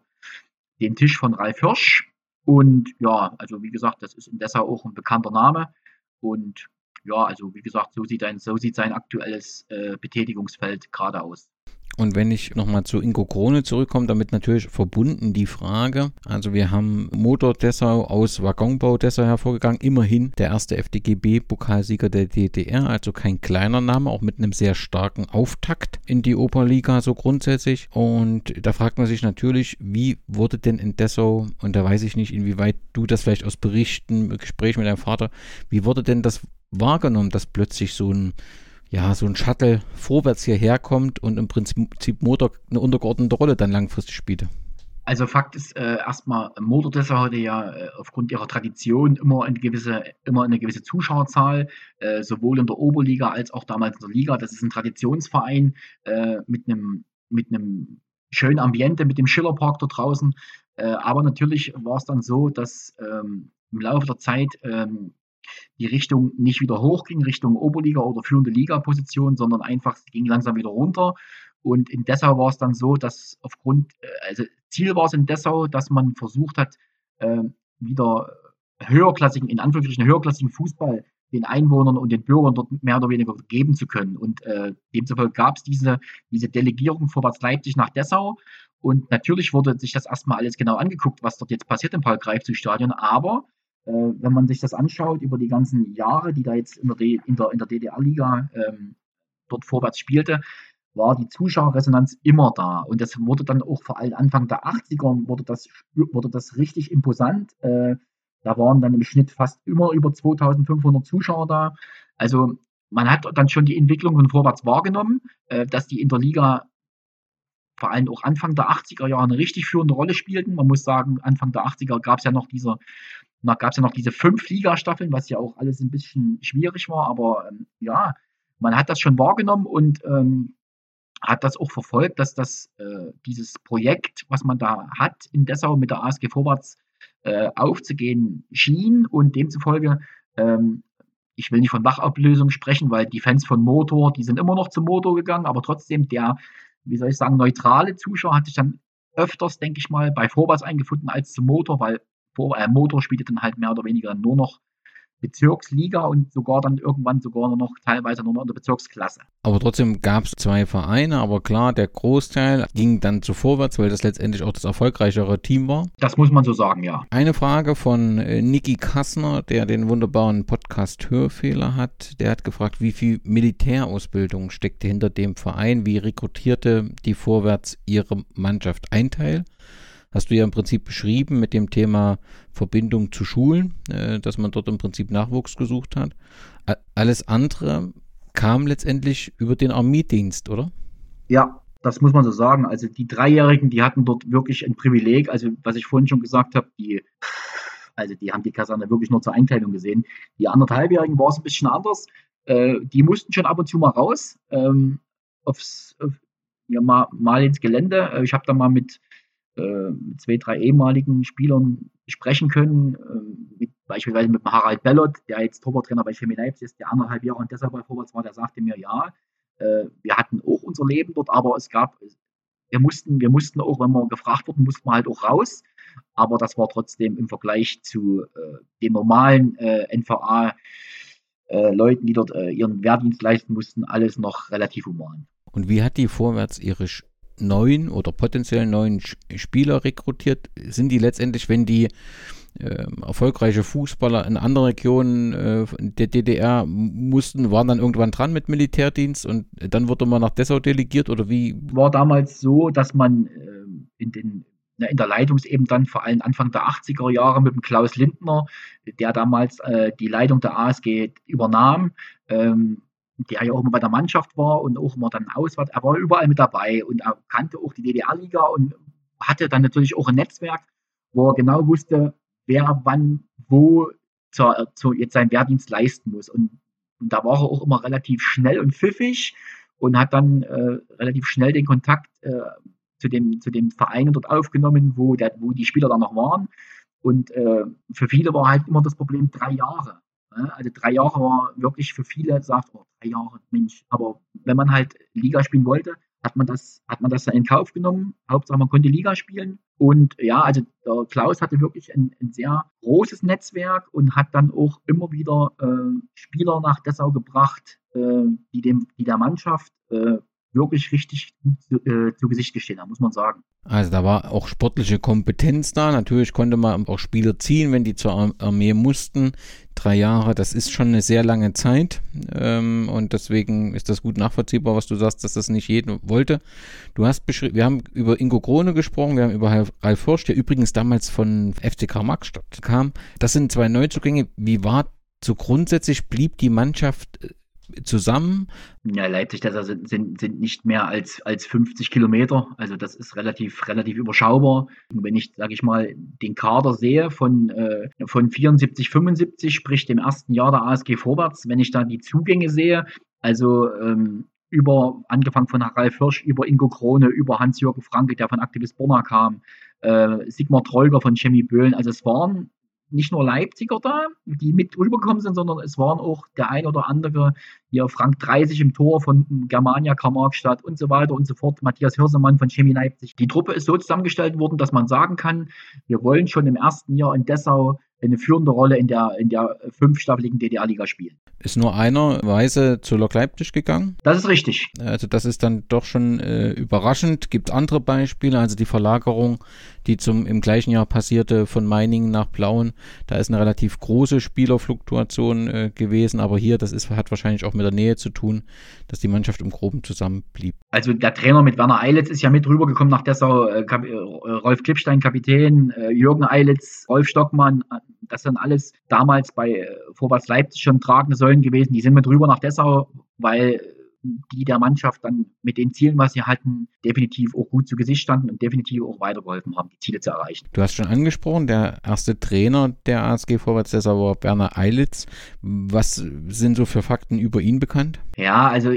S3: den Tisch von Ralf Hirsch. Und ja, also wie gesagt, das ist in Dessau auch ein bekannter Name. Und ja, also wie gesagt, so sieht, ein, so sieht sein aktuelles äh, Betätigungsfeld gerade aus.
S2: Und wenn ich nochmal zu Ingo Krone zurückkomme, damit natürlich verbunden die Frage, also wir haben Motor Dessau aus Waggonbau Dessau hervorgegangen, immerhin der erste FDGB-Pokalsieger der DDR, also kein kleiner Name, auch mit einem sehr starken Auftakt in die Oberliga so grundsätzlich. Und da fragt man sich natürlich, wie wurde denn in Dessau, und da weiß ich nicht, inwieweit du das vielleicht aus Berichten, Gespräch mit deinem Vater, wie wurde denn das wahrgenommen, dass plötzlich so ein ja, so ein Shuttle vorwärts hierher kommt und im Prinzip Motor eine untergeordnete Rolle dann langfristig spielte.
S3: Also Fakt ist äh, erstmal, Motor Dessau hatte ja äh, aufgrund ihrer Tradition immer eine gewisse, immer eine gewisse Zuschauerzahl, äh, sowohl in der Oberliga als auch damals in der Liga. Das ist ein Traditionsverein äh, mit einem mit einem schönen Ambiente, mit dem Schillerpark da draußen. Äh, aber natürlich war es dann so, dass ähm, im Laufe der Zeit ähm, die Richtung nicht wieder hochging, Richtung Oberliga oder führende Liga-Position, sondern einfach ging langsam wieder runter. Und in Dessau war es dann so, dass aufgrund, äh, also Ziel war es in Dessau, dass man versucht hat, äh, wieder höherklassigen, in Anführungsstrichen höherklassigen Fußball den Einwohnern und den Bürgern dort mehr oder weniger geben zu können. Und äh, demzufolge gab es diese, diese Delegierung vorwärts Leipzig nach Dessau. Und natürlich wurde sich das erstmal alles genau angeguckt, was dort jetzt passiert im Paul-Greifzug-Stadion. Aber wenn man sich das anschaut über die ganzen Jahre, die da jetzt in der, in der, in der DDR-Liga ähm, dort vorwärts spielte, war die Zuschauerresonanz immer da. Und das wurde dann auch vor allem Anfang der 80er wurde das, wurde das richtig imposant. Äh, da waren dann im Schnitt fast immer über 2500 Zuschauer da. Also man hat dann schon die Entwicklung von vorwärts wahrgenommen, äh, dass die in der Liga vor allem auch Anfang der 80er Jahre eine richtig führende Rolle spielten. Man muss sagen, Anfang der 80er gab es ja noch dieser da gab es ja noch diese fünf Liga-Staffeln, was ja auch alles ein bisschen schwierig war, aber ähm, ja, man hat das schon wahrgenommen und ähm, hat das auch verfolgt, dass das äh, dieses Projekt, was man da hat in Dessau mit der ASG Vorwärts äh, aufzugehen schien und demzufolge, ähm, ich will nicht von Wachablösung sprechen, weil die Fans von Motor, die sind immer noch zum Motor gegangen, aber trotzdem der, wie soll ich sagen, neutrale Zuschauer hat sich dann öfters, denke ich mal, bei Vorwärts eingefunden als zum Motor, weil äh, Motor spielte dann halt mehr oder weniger nur noch Bezirksliga und sogar dann irgendwann sogar nur noch teilweise nur noch in der Bezirksklasse.
S2: Aber trotzdem gab es zwei Vereine, aber klar, der Großteil ging dann zu vorwärts, weil das letztendlich auch das erfolgreichere Team war.
S3: Das muss man so sagen, ja.
S2: Eine Frage von äh, Niki Kassner, der den wunderbaren Podcast Hörfehler hat. Der hat gefragt, wie viel Militärausbildung steckte hinter dem Verein, wie rekrutierte die Vorwärts ihre Mannschaft ein Teil? Hast du ja im Prinzip beschrieben mit dem Thema Verbindung zu Schulen, äh, dass man dort im Prinzip Nachwuchs gesucht hat. Alles andere kam letztendlich über den Armeedienst, oder?
S3: Ja, das muss man so sagen. Also die Dreijährigen, die hatten dort wirklich ein Privileg. Also was ich vorhin schon gesagt habe, die, also die haben die Kaserne wirklich nur zur Einteilung gesehen. Die anderthalbjährigen war es ein bisschen anders. Äh, die mussten schon ab und zu mal raus, ähm, aufs, auf, ja, mal, mal ins Gelände. Äh, ich habe da mal mit äh, zwei, drei ehemaligen Spielern sprechen können, äh, mit, beispielsweise mit dem Harald Bellot, der jetzt Torwarttrainer bei Chemie Leipzig ist, der anderthalb Jahre und deshalb bei Vorwärts war, der sagte mir, ja, äh, wir hatten auch unser Leben dort, aber es gab, wir mussten, wir mussten auch, wenn wir gefragt wurden, mussten wir halt auch raus, aber das war trotzdem im Vergleich zu äh, den normalen äh, NVA äh, Leuten, die dort ihren Wehrdienst leisten mussten, alles noch relativ human.
S2: Und wie hat die Vorwärts ihre neuen oder potenziell neuen Spieler rekrutiert? Sind die letztendlich, wenn die äh, erfolgreiche Fußballer in anderen Regionen äh, der DDR mussten, waren dann irgendwann dran mit Militärdienst und dann wurde man nach Dessau delegiert oder wie?
S3: War damals so, dass man äh, in den in der Leitungsebene dann vor allem Anfang der 80er Jahre mit dem Klaus Lindner, der damals äh, die Leitung der ASG übernahm, ähm, der ja auch immer bei der Mannschaft war und auch immer dann auswärts. Er war überall mit dabei und er kannte auch die DDR-Liga und hatte dann natürlich auch ein Netzwerk, wo er genau wusste, wer wann wo zur, zur jetzt seinen Wehrdienst leisten muss. Und, und, da war er auch immer relativ schnell und pfiffig und hat dann äh, relativ schnell den Kontakt äh, zu, dem, zu dem Verein dort aufgenommen, wo, der, wo die Spieler dann noch waren. Und äh, für viele war halt immer das Problem drei Jahre. Also drei Jahre war wirklich für viele, sagt, oh, drei Jahre, Mensch. Aber wenn man halt Liga spielen wollte, hat man das, hat man das dann in Kauf genommen. Hauptsache, man konnte Liga spielen. Und ja, also der Klaus hatte wirklich ein, ein sehr großes Netzwerk und hat dann auch immer wieder äh, Spieler nach Dessau gebracht, äh, die, dem, die der Mannschaft äh, wirklich richtig zu, äh, zu Gesicht gestehen haben, muss man sagen.
S2: Also da war auch sportliche Kompetenz da. Natürlich konnte man auch Spieler ziehen, wenn die zur Armee mussten. Drei Jahre, das ist schon eine sehr lange Zeit. Ähm, und deswegen ist das gut nachvollziehbar, was du sagst, dass das nicht jeder wollte. Du hast beschrieben, wir haben über Ingo Krone gesprochen, wir haben über Ralf Fürst, der übrigens damals von FCK Markstadt kam. Das sind zwei Neuzugänge. Wie war so grundsätzlich blieb die Mannschaft äh, zusammen?
S3: Ja, Leipzig, das sind, sind, sind nicht mehr als, als 50 Kilometer. Also das ist relativ, relativ überschaubar. Und wenn ich, sage ich mal, den Kader sehe von, äh, von 74, 75, sprich dem ersten Jahr der ASG vorwärts, wenn ich da die Zugänge sehe, also ähm, über, angefangen von Ralf Hirsch, über Ingo Krone, über Hans-Jürgen Franke, der von Aktivist Borna kam, äh, Sigmar Treuger von Chemie Böhlen. Also es waren nicht nur Leipziger da, die mit rübergekommen sind, sondern es waren auch der ein oder andere, hier Frank 30 im Tor von Germania Karmarkstadt und so weiter und so fort, Matthias Hirsemann von Chemie Leipzig. Die Truppe ist so zusammengestellt worden, dass man sagen kann, wir wollen schon im ersten Jahr in Dessau eine führende Rolle in der, in der fünfstaffeligen DDR-Liga spielen.
S2: Ist nur einer Weise zu Lok Leipzig gegangen?
S3: Das ist richtig.
S2: Also das ist dann doch schon äh, überraschend. Gibt andere Beispiele, also die Verlagerung, die zum im gleichen Jahr passierte von Meiningen nach Plauen. Da ist eine relativ große Spielerfluktuation äh, gewesen, aber hier, das ist, hat wahrscheinlich auch mit der Nähe zu tun, dass die Mannschaft im Groben zusammenblieb.
S3: Also der Trainer mit Werner Eilitz ist ja mit rübergekommen nach Dessau, äh, äh Rolf Klippstein Kapitän, äh, Jürgen Eilitz, Rolf Stockmann, das sind alles damals bei äh, Vorwärts Leipzig schon tragende Säulen gewesen. Die sind mit rüber nach Dessau, weil die der Mannschaft dann mit den Zielen, was sie hatten, definitiv auch gut zu Gesicht standen und definitiv auch weitergeholfen haben, die Ziele zu erreichen.
S2: Du hast schon angesprochen, der erste Trainer der ASG Vorwärts Dessau war Werner Eilitz. Was sind so für Fakten über ihn bekannt?
S3: Ja, also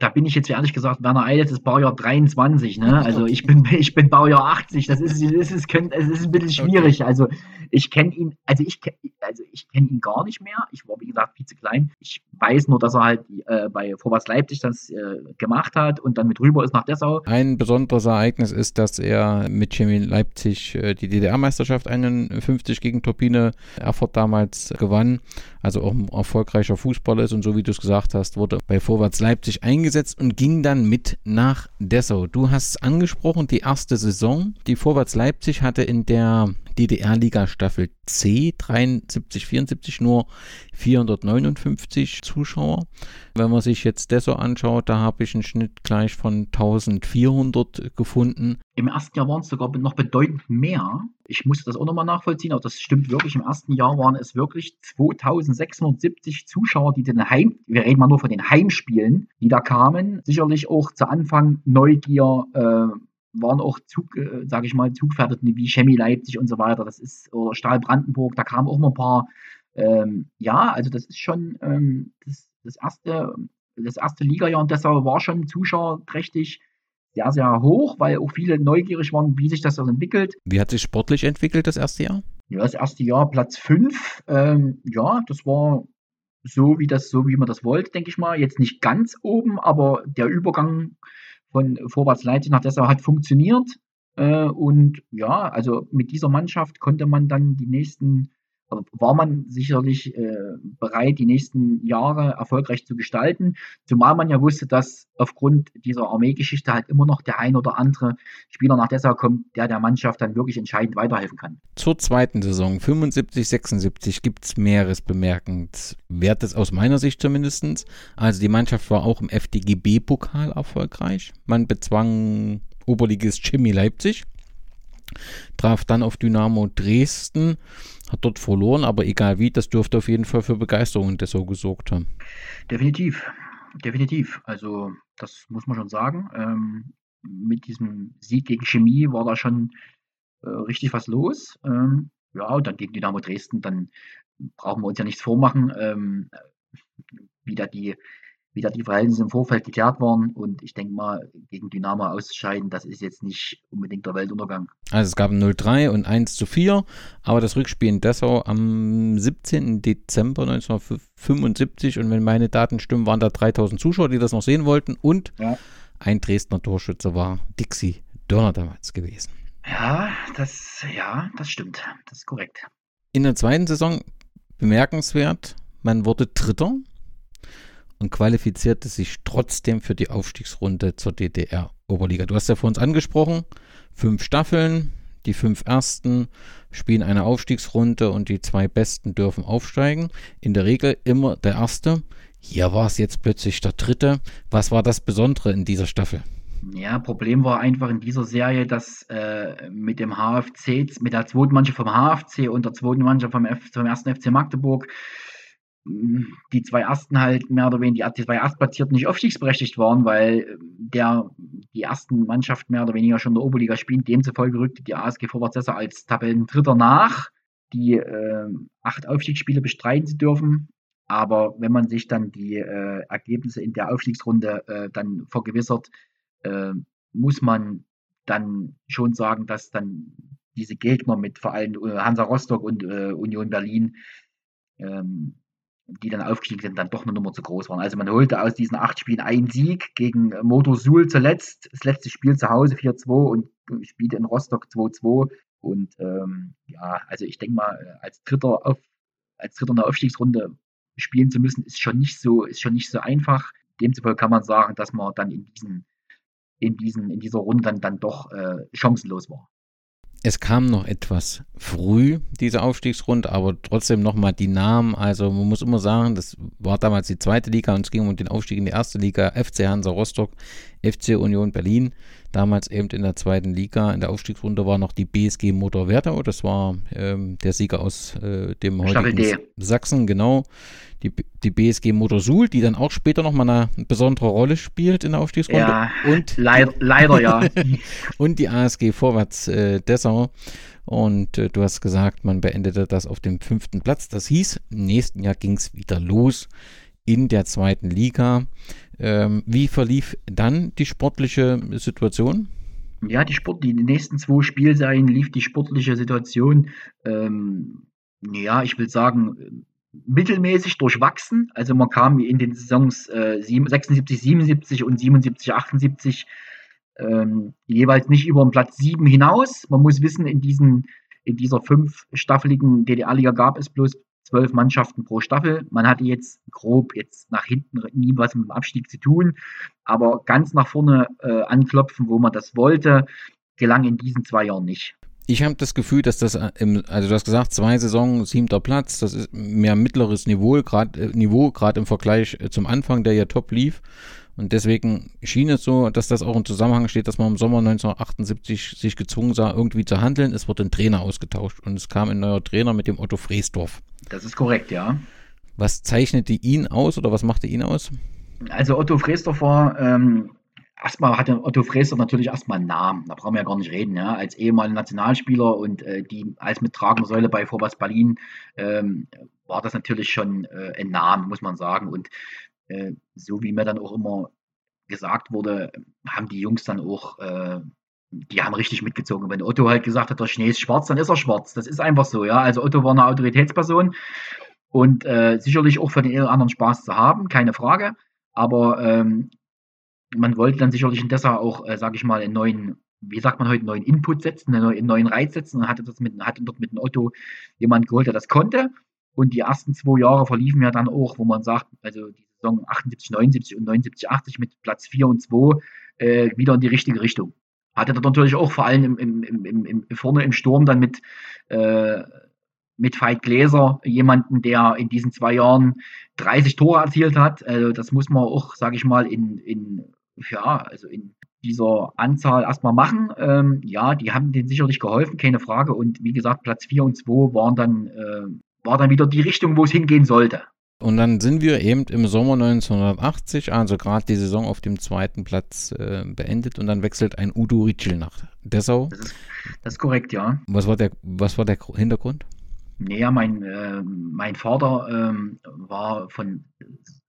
S3: da bin ich jetzt ehrlich gesagt, Werner Eilitz ist Baujahr 23, ne? Also ich bin, ich bin Baujahr 80, das ist, das ist, das ist ein bisschen schwierig. Okay. Also ich kenne ihn, also ich, also ich kenne ihn gar nicht mehr. Ich war, wie gesagt, viel zu klein. Ich weiß nur, dass er halt äh, bei Vorwärts Leipzig das äh, gemacht hat und dann mit rüber ist nach Dessau.
S2: Ein besonderes Ereignis ist, dass er mit Chemie Leipzig äh, die DDR-Meisterschaft 51 gegen Turbine Erfurt damals gewann. Also auch ein erfolgreicher Fußballer ist und so wie du es gesagt hast, wurde bei Vorwärts Leipzig eingesetzt und ging dann mit nach Dessau. Du hast es angesprochen, die erste Saison. Die Vorwärts Leipzig hatte in der DDR-Liga Staffel C 73, 74 nur 459 Zuschauer. Wenn man sich jetzt das so anschaut, da habe ich einen Schnitt gleich von 1400 gefunden.
S3: Im ersten Jahr waren es sogar noch bedeutend mehr. Ich musste das auch nochmal nachvollziehen, aber das stimmt wirklich. Im ersten Jahr waren es wirklich 2670 Zuschauer, die den Heim, wir reden mal nur von den Heimspielen, die da kamen. Sicherlich auch zu Anfang Neugier, äh, waren auch Zug, äh, sage ich mal, Zugfertigten wie Chemie Leipzig und so weiter. Das ist oder Stahl Brandenburg. Da kamen auch noch ein paar. Ähm, ja, also das ist schon ähm, das, das erste, das erste Ligajahr und deshalb war schon zuschauerträchtig sehr, sehr hoch, weil auch viele neugierig waren, wie sich das entwickelt.
S2: Wie hat sich sportlich entwickelt das erste Jahr?
S3: Ja, das erste Jahr Platz 5. Ähm, ja, das war so, wie das, so wie man das wollte, denke ich mal. Jetzt nicht ganz oben, aber der Übergang von Vorwärts Leipzig nach Dessau hat funktioniert. Äh, und ja, also mit dieser Mannschaft konnte man dann die nächsten war man sicherlich äh, bereit, die nächsten Jahre erfolgreich zu gestalten. Zumal man ja wusste, dass aufgrund dieser Armeegeschichte halt immer noch der ein oder andere Spieler nach Dessau kommt, der der Mannschaft dann wirklich entscheidend weiterhelfen kann.
S2: Zur zweiten Saison, 75, 76, gibt es mehreres bemerkenswertes aus meiner Sicht zumindest. Also die Mannschaft war auch im FDGB-Pokal erfolgreich. Man bezwang Oberligist Chemie Leipzig traf dann auf Dynamo Dresden, hat dort verloren, aber egal wie, das dürfte auf jeden Fall für Begeisterung in Dessau gesorgt haben.
S3: Definitiv, definitiv. Also das muss man schon sagen. Ähm, mit diesem Sieg gegen Chemie war da schon äh, richtig was los. Ähm, ja, und dann gegen Dynamo Dresden, dann brauchen wir uns ja nichts vormachen, ähm, wie da die wie da die Verhältnisse im Vorfeld geklärt waren. Und ich denke mal, gegen Dynamo auszuscheiden, das ist jetzt nicht unbedingt der Weltuntergang.
S2: Also es gab ein 0-3 und 1 zu 4, aber das Rückspiel in Dessau am 17. Dezember 1975 und wenn meine Daten stimmen, waren da 3000 Zuschauer, die das noch sehen wollten und ja. ein Dresdner Torschütze war Dixie Dörner damals gewesen.
S3: Ja, das, ja, das stimmt. Das ist korrekt.
S2: In der zweiten Saison bemerkenswert, man wurde Dritter und qualifizierte sich trotzdem für die Aufstiegsrunde zur DDR-Oberliga. Du hast ja vor uns angesprochen, fünf Staffeln, die fünf ersten spielen eine Aufstiegsrunde und die zwei besten dürfen aufsteigen. In der Regel immer der erste. Hier war es jetzt plötzlich der dritte. Was war das Besondere in dieser Staffel?
S3: Ja, Problem war einfach in dieser Serie, dass äh, mit dem HFC, mit der zweiten Mannschaft vom HFC und der zweiten Mannschaft vom, F, vom ersten FC Magdeburg die zwei ersten halt mehr oder weniger, die zwei Erstplatzierten nicht aufstiegsberechtigt waren, weil der, die ersten Mannschaften mehr oder weniger schon in der Oberliga spielen. Demzufolge rückte die ASG Vorwärtsesser als Tabellendritter nach, die äh, acht Aufstiegsspiele bestreiten zu dürfen. Aber wenn man sich dann die äh, Ergebnisse in der Aufstiegsrunde äh, dann vergewissert, äh, muss man dann schon sagen, dass dann diese Gegner mit vor allem äh, Hansa Rostock und äh, Union Berlin ähm, die dann aufgestiegen sind, dann doch eine Nummer zu groß waren. Also man holte aus diesen acht Spielen einen Sieg gegen Motor Suhl zuletzt, das letzte Spiel zu Hause 4-2 und spielte in Rostock 2-2. Und ähm, ja, also ich denke mal, als Dritter auf, als Dritter in der Aufstiegsrunde spielen zu müssen, ist schon nicht so, ist schon nicht so einfach. Demzufolge kann man sagen, dass man dann in diesen, in diesen, in dieser Runde dann, dann doch äh, chancenlos war.
S2: Es kam noch etwas früh, diese Aufstiegsrunde, aber trotzdem nochmal die Namen. Also man muss immer sagen, das war damals die zweite Liga und es ging um den Aufstieg in die erste Liga. FC Hansa Rostock, FC Union Berlin. Damals eben in der zweiten Liga. In der Aufstiegsrunde war noch die BSG Motor Werdau. Das war ähm, der Sieger aus äh, dem heutigen Sachsen, genau die, die BSG Motorsul, die dann auch später nochmal eine besondere Rolle spielt in der Aufstiegsrunde.
S3: Ja, und leid, leider ja.
S2: und die ASG Vorwärts äh, Dessau. Und äh, du hast gesagt, man beendete das auf dem fünften Platz. Das hieß, im nächsten Jahr ging es wieder los in der zweiten Liga. Ähm, wie verlief dann die sportliche Situation?
S3: Ja, die, Sport, die nächsten zwei Spielserien lief die sportliche Situation, ähm, ja, ich will sagen, mittelmäßig durchwachsen. Also man kam in den Saisons äh, 76, 77 und 77, 78 ähm, jeweils nicht über den Platz 7 hinaus. Man muss wissen, in, diesen, in dieser fünfstaffeligen DDR-Liga gab es bloß zwölf Mannschaften pro Staffel. Man hatte jetzt grob jetzt nach hinten nie was mit dem Abstieg zu tun, aber ganz nach vorne äh, anklopfen, wo man das wollte, gelang in diesen zwei Jahren nicht
S2: ich habe das Gefühl, dass das, äh, im, also du hast gesagt, zwei Saisons, siebter Platz, das ist mehr mittleres Niveau, gerade äh, Niveau, gerade im Vergleich äh, zum Anfang, der ja top lief. Und deswegen schien es so, dass das auch im Zusammenhang steht, dass man im Sommer 1978 sich gezwungen sah, irgendwie zu handeln. Es wurde ein Trainer ausgetauscht und es kam ein neuer Trainer mit dem Otto Freesdorf.
S3: Das ist korrekt, ja.
S2: Was zeichnete ihn aus oder was machte ihn aus?
S3: Also Otto Freesdorf war ähm, erstmal hatte Otto Fräser natürlich erstmal einen Namen, da brauchen wir ja gar nicht reden, ja, als ehemaliger Nationalspieler und äh, die als mit tragender Säule bei Vorwärts Berlin ähm, war das natürlich schon äh, ein Name, muss man sagen. Und äh, so wie mir dann auch immer gesagt wurde, haben die Jungs dann auch, äh, die haben richtig mitgezogen. Wenn Otto halt gesagt hat, der Schnee ist schwarz, dann ist er schwarz. Das ist einfach so, ja. Also Otto war eine Autoritätsperson und äh, sicherlich auch für den einen oder anderen Spaß zu haben, keine Frage. Aber ähm, man wollte dann sicherlich in Dessau auch, äh, sage ich mal, einen neuen, wie sagt man heute, neuen Input setzen, einen neuen, einen neuen Reiz setzen und hatte, das mit, hatte dort mit dem Otto jemand geholt, der das konnte. Und die ersten zwei Jahre verliefen ja dann auch, wo man sagt, also die Saison 78, 79 und 79, 80 mit Platz 4 und 2 äh, wieder in die richtige Richtung. Hatte dort natürlich auch vor allem im, im, im, im, vorne im Sturm dann mit, äh, mit Veit Gläser jemanden, der in diesen zwei Jahren 30 Tore erzielt hat. Also das muss man auch, sage ich mal, in, in ja, also in dieser Anzahl erstmal machen. Ähm, ja, die haben denen sicherlich geholfen, keine Frage. Und wie gesagt, Platz 4 und 2 waren dann, äh, war dann wieder die Richtung, wo es hingehen sollte.
S2: Und dann sind wir eben im Sommer 1980, also gerade die Saison auf dem zweiten Platz äh, beendet und dann wechselt ein Udo Ritschel nach Dessau.
S3: Das ist, das ist korrekt, ja.
S2: Was war der, was war der Hintergrund?
S3: Naja, mein, äh, mein Vater ähm, war von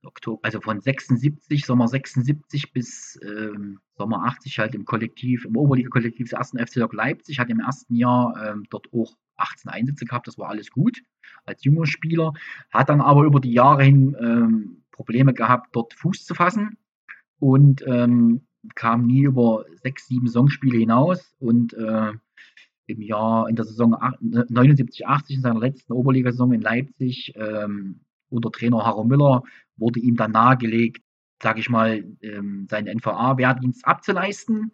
S3: Oktober, also von 76, Sommer 76 bis ähm, Sommer 80 halt im Kollektiv, im Oberliga-Kollektiv des ersten FC Leipzig, hat im ersten Jahr ähm, dort auch 18 Einsätze gehabt, das war alles gut als junger Spieler, hat dann aber über die Jahre hin ähm, Probleme gehabt, dort Fuß zu fassen und ähm, kam nie über sechs, sieben Saisonspiele hinaus und äh, im Jahr in der Saison 79, 80 in seiner letzten Oberligasaison in Leipzig ähm, unter Trainer Harro Müller wurde ihm dann nahegelegt, sage ich mal, ähm, seinen NVA-Wehrdienst abzuleisten.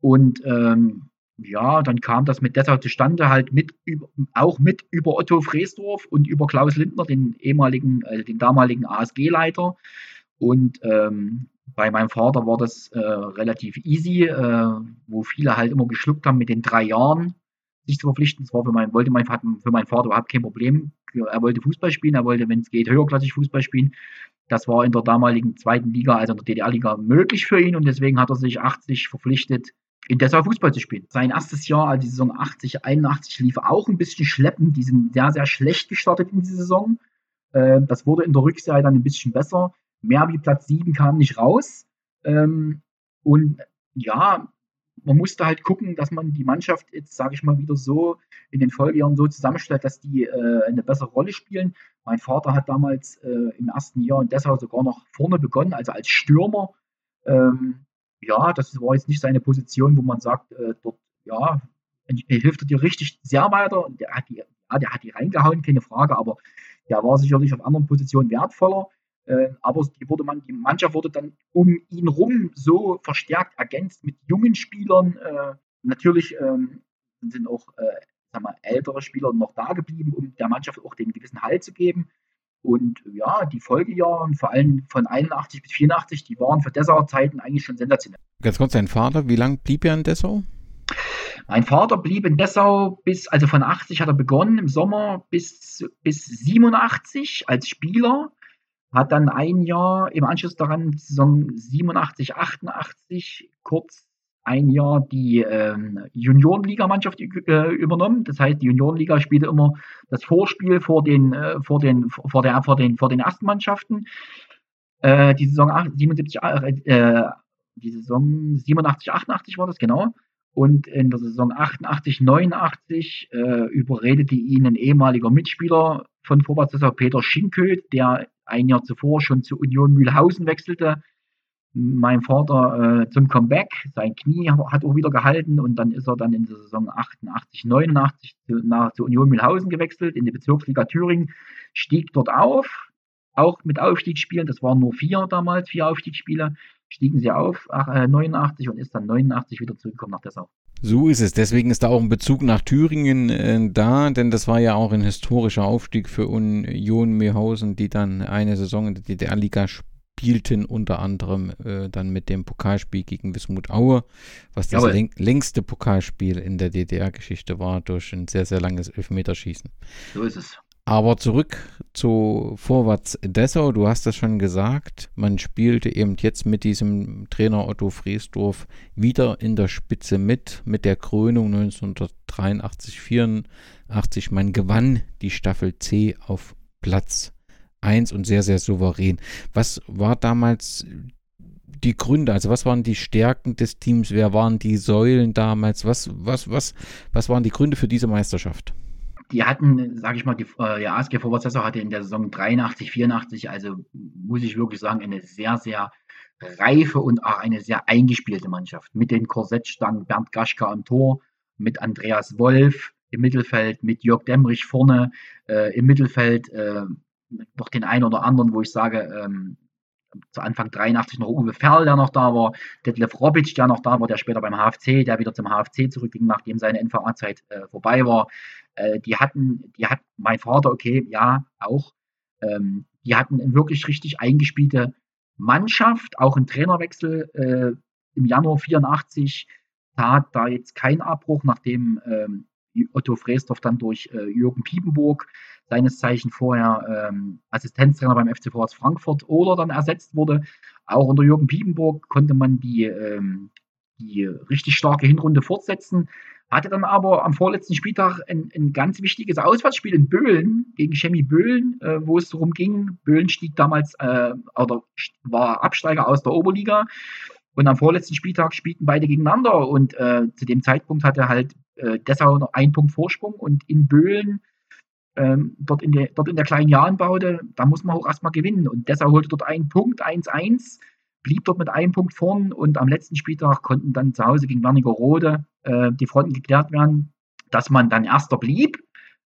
S3: Und ähm, ja, dann kam das mit Dessau zustande, halt mit auch mit über Otto Freesdorf und über Klaus Lindner, den ehemaligen, äh, den damaligen ASG-Leiter. Und ähm, bei meinem Vater war das äh, relativ easy, äh, wo viele halt immer geschluckt haben mit den drei Jahren sich zu verpflichten. Das war für mein, wollte mein, für meinen Vater überhaupt kein Problem. Er wollte Fußball spielen, er wollte, wenn es geht, höherklassig Fußball spielen. Das war in der damaligen zweiten Liga, also in der DDR-Liga, möglich für ihn und deswegen hat er sich 80 verpflichtet, in Dessau Fußball zu spielen. Sein erstes Jahr, also die Saison 80, 81, lief auch ein bisschen schleppend. Die sind sehr, sehr schlecht gestartet in die Saison. Äh, das wurde in der Rückserie dann ein bisschen besser. Mehr wie Platz 7 kam nicht raus. Ähm, und ja, man musste halt gucken, dass man die Mannschaft jetzt, sage ich mal, wieder so in den Folgejahren so zusammenstellt, dass die äh, eine bessere Rolle spielen. Mein Vater hat damals äh, im ersten Jahr in Dessau sogar noch vorne begonnen, also als Stürmer. Ähm, ja, das war jetzt nicht seine Position, wo man sagt, äh, dort, ja, hilft er dir richtig sehr weiter. Der hat die, ja, der hat die reingehauen, keine Frage, aber der war sicherlich auf anderen Positionen wertvoller. Äh, aber die, wurde man, die Mannschaft wurde dann um ihn rum so verstärkt ergänzt mit jungen Spielern. Äh, natürlich ähm, sind auch äh, mal, ältere Spieler noch da geblieben, um der Mannschaft auch den gewissen Halt zu geben. Und ja, die Folgejahre, vor allem von 81 bis 84, die waren für Dessauer Zeiten eigentlich schon sensationell.
S2: Ganz kurz, dein Vater, wie lange blieb er in Dessau?
S3: Mein Vater blieb in Dessau bis, also von 80 hat er begonnen im Sommer bis, bis 87 als Spieler, hat dann ein Jahr im Anschluss daran, Saison 87, 88, kurz ein Jahr die ähm, Juniorenligamannschaft äh, übernommen. Das heißt, die Juniorenliga spielte immer das Vorspiel vor den, äh, vor den, vor der, vor den, vor den ersten Mannschaften. Äh, die Saison 77, äh, die Saison 87, 88 war das, genau. Und in der Saison 88, 89 äh, überredete ihn ein ehemaliger Mitspieler von Vorwärts, Peter Schinköth, der ein Jahr zuvor schon zu Union Mühlhausen wechselte mein Vater äh, zum Comeback. Sein Knie hat auch wieder gehalten und dann ist er dann in der Saison 88, 89 zu, nach, zu Union Mühlhausen gewechselt in die Bezirksliga Thüringen, stieg dort auf, auch mit Aufstiegsspielen. Das waren nur vier damals, vier Aufstiegsspiele. Stiegen sie auf, ach, äh, 89 und ist dann 89 wieder zurückgekommen nach Dessau.
S2: So ist es. Deswegen ist da auch ein Bezug nach Thüringen äh, da, denn das war ja auch ein historischer Aufstieg für Union Mühlhausen, die dann eine Saison in der DDR-Liga spielen spielten unter anderem äh, dann mit dem Pokalspiel gegen Wismut Aue, was das läng längste Pokalspiel in der DDR-Geschichte war, durch ein sehr, sehr langes Elfmeterschießen.
S3: So ist es.
S2: Aber zurück zu Vorwärts Dessau, du hast das schon gesagt, man spielte eben jetzt mit diesem Trainer Otto Friesdorf wieder in der Spitze mit, mit der Krönung 1983, 84. Man gewann die Staffel C auf Platz 1 und sehr, sehr souverän. Was war damals die Gründe? Also was waren die Stärken des Teams? Wer waren die Säulen damals? Was, was, was, was waren die Gründe für diese Meisterschaft?
S3: Die hatten, sage ich mal, die äh, ASG Vorwärtsessau hatte in der Saison 83, 84, also muss ich wirklich sagen, eine sehr, sehr reife und auch eine sehr eingespielte Mannschaft. Mit den Korsettstangen Bernd Gaschka am Tor, mit Andreas Wolf im Mittelfeld, mit Jörg Demrich vorne äh, im Mittelfeld, äh, noch den einen oder anderen, wo ich sage, ähm, zu Anfang 83 noch Uwe Ferl, der noch da war, Detlef Robic, der noch da war, der später beim HFC, der wieder zum HFC zurückging, nachdem seine NVA-Zeit äh, vorbei war. Äh, die hatten, die hat mein Vater, okay, ja, auch. Ähm, die hatten eine wirklich richtig eingespielte Mannschaft, auch ein Trainerwechsel äh, im Januar 84 tat da jetzt kein Abbruch, nachdem ähm, Otto Freesdorf dann durch äh, Jürgen Piepenburg seines Zeichen vorher ähm, Assistenztrainer beim FC Vorwärts Frankfurt oder dann ersetzt wurde. Auch unter Jürgen Piepenburg konnte man die, ähm, die richtig starke Hinrunde fortsetzen. Hatte dann aber am vorletzten Spieltag ein, ein ganz wichtiges Auswärtsspiel in Böhlen gegen Chemie Böhlen, äh, wo es darum ging. Böhlen stieg damals äh, oder war Absteiger aus der Oberliga. Und am vorletzten Spieltag spielten beide gegeneinander und äh, zu dem Zeitpunkt hatte halt äh, Dessau noch einen Punkt Vorsprung und in Böhlen ähm, dort, in der, dort in der kleinen Jahnbaude, da muss man auch erstmal gewinnen. Und deshalb holte dort einen Punkt, 1-1, blieb dort mit einem Punkt vorn und am letzten Spieltag konnten dann zu Hause gegen Wernigerode äh, die Fronten geklärt werden, dass man dann Erster blieb.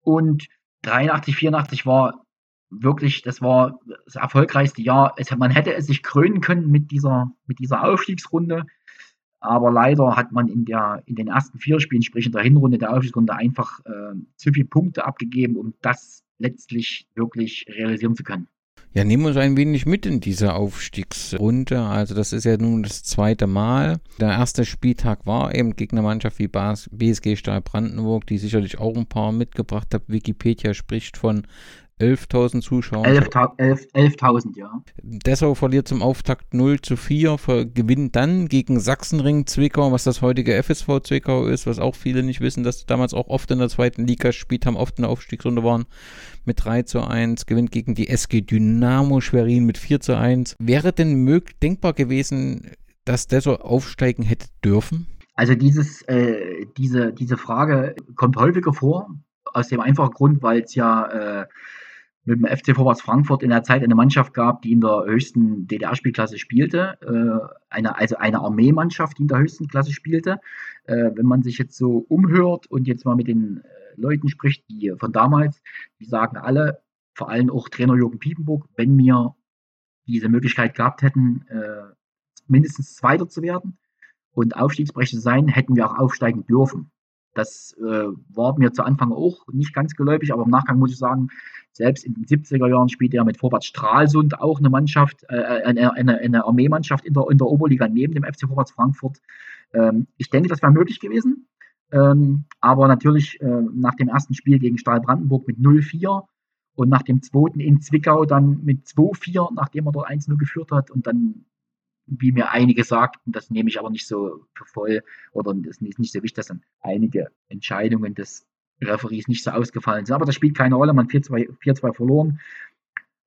S3: Und 83, 84 war wirklich, das war das erfolgreichste Jahr. Es, man hätte es sich krönen können mit dieser, mit dieser Aufstiegsrunde. Aber leider hat man in, der, in den ersten vier Spielen, sprich in der Hinrunde der Aufstiegsrunde, einfach äh, zu viele Punkte abgegeben, um das letztlich wirklich realisieren zu können.
S2: Ja, nehmen wir uns ein wenig mit in diese Aufstiegsrunde. Also das ist ja nun das zweite Mal. Der erste Spieltag war eben gegen eine Mannschaft wie BSG Stahl Brandenburg, die sicherlich auch ein paar mitgebracht hat. Wikipedia spricht von 11.000 Zuschauer.
S3: 11.000, 11, 11 ja.
S2: Dessau verliert zum Auftakt 0 zu 4, gewinnt dann gegen Sachsenring Zwickau, was das heutige FSV Zwickau ist, was auch viele nicht wissen, dass sie damals auch oft in der zweiten Liga gespielt haben, oft in der Aufstiegsrunde waren, mit 3 zu 1, gewinnt gegen die SG Dynamo Schwerin mit 4 zu 1. Wäre denn möglich, denkbar gewesen, dass Dessau aufsteigen hätte dürfen?
S3: Also dieses, äh, diese, diese Frage kommt häufiger vor, aus dem einfachen Grund, weil es ja äh, mit dem FC Vorwärts Frankfurt in der Zeit eine Mannschaft gab, die in der höchsten DDR-Spielklasse spielte, äh, eine, also eine Armeemannschaft, die in der höchsten Klasse spielte. Äh, wenn man sich jetzt so umhört und jetzt mal mit den äh, Leuten spricht, die von damals, die sagen alle, vor allem auch Trainer Jürgen Piepenburg, wenn wir diese Möglichkeit gehabt hätten, äh, mindestens Zweiter zu werden und Aufstiegsbrecher zu sein, hätten wir auch aufsteigen dürfen. Das äh, war mir zu Anfang auch nicht ganz geläufig, aber im Nachgang muss ich sagen, selbst in den 70er Jahren spielte er mit Vorwärts Stralsund auch eine Mannschaft, äh, eine, eine, eine Armeemannschaft in der, in der Oberliga neben dem FC Vorwärts Frankfurt. Ähm, ich denke, das wäre möglich gewesen. Ähm, aber natürlich äh, nach dem ersten Spiel gegen Stahl Brandenburg mit 0-4 und nach dem zweiten in Zwickau dann mit 2-4, nachdem er dort 1-0 geführt hat und dann wie mir einige sagten, das nehme ich aber nicht so für voll oder ist nicht so wichtig, dass dann einige Entscheidungen des Referees nicht so ausgefallen sind. Aber das spielt keine Rolle, man 4-2 verloren.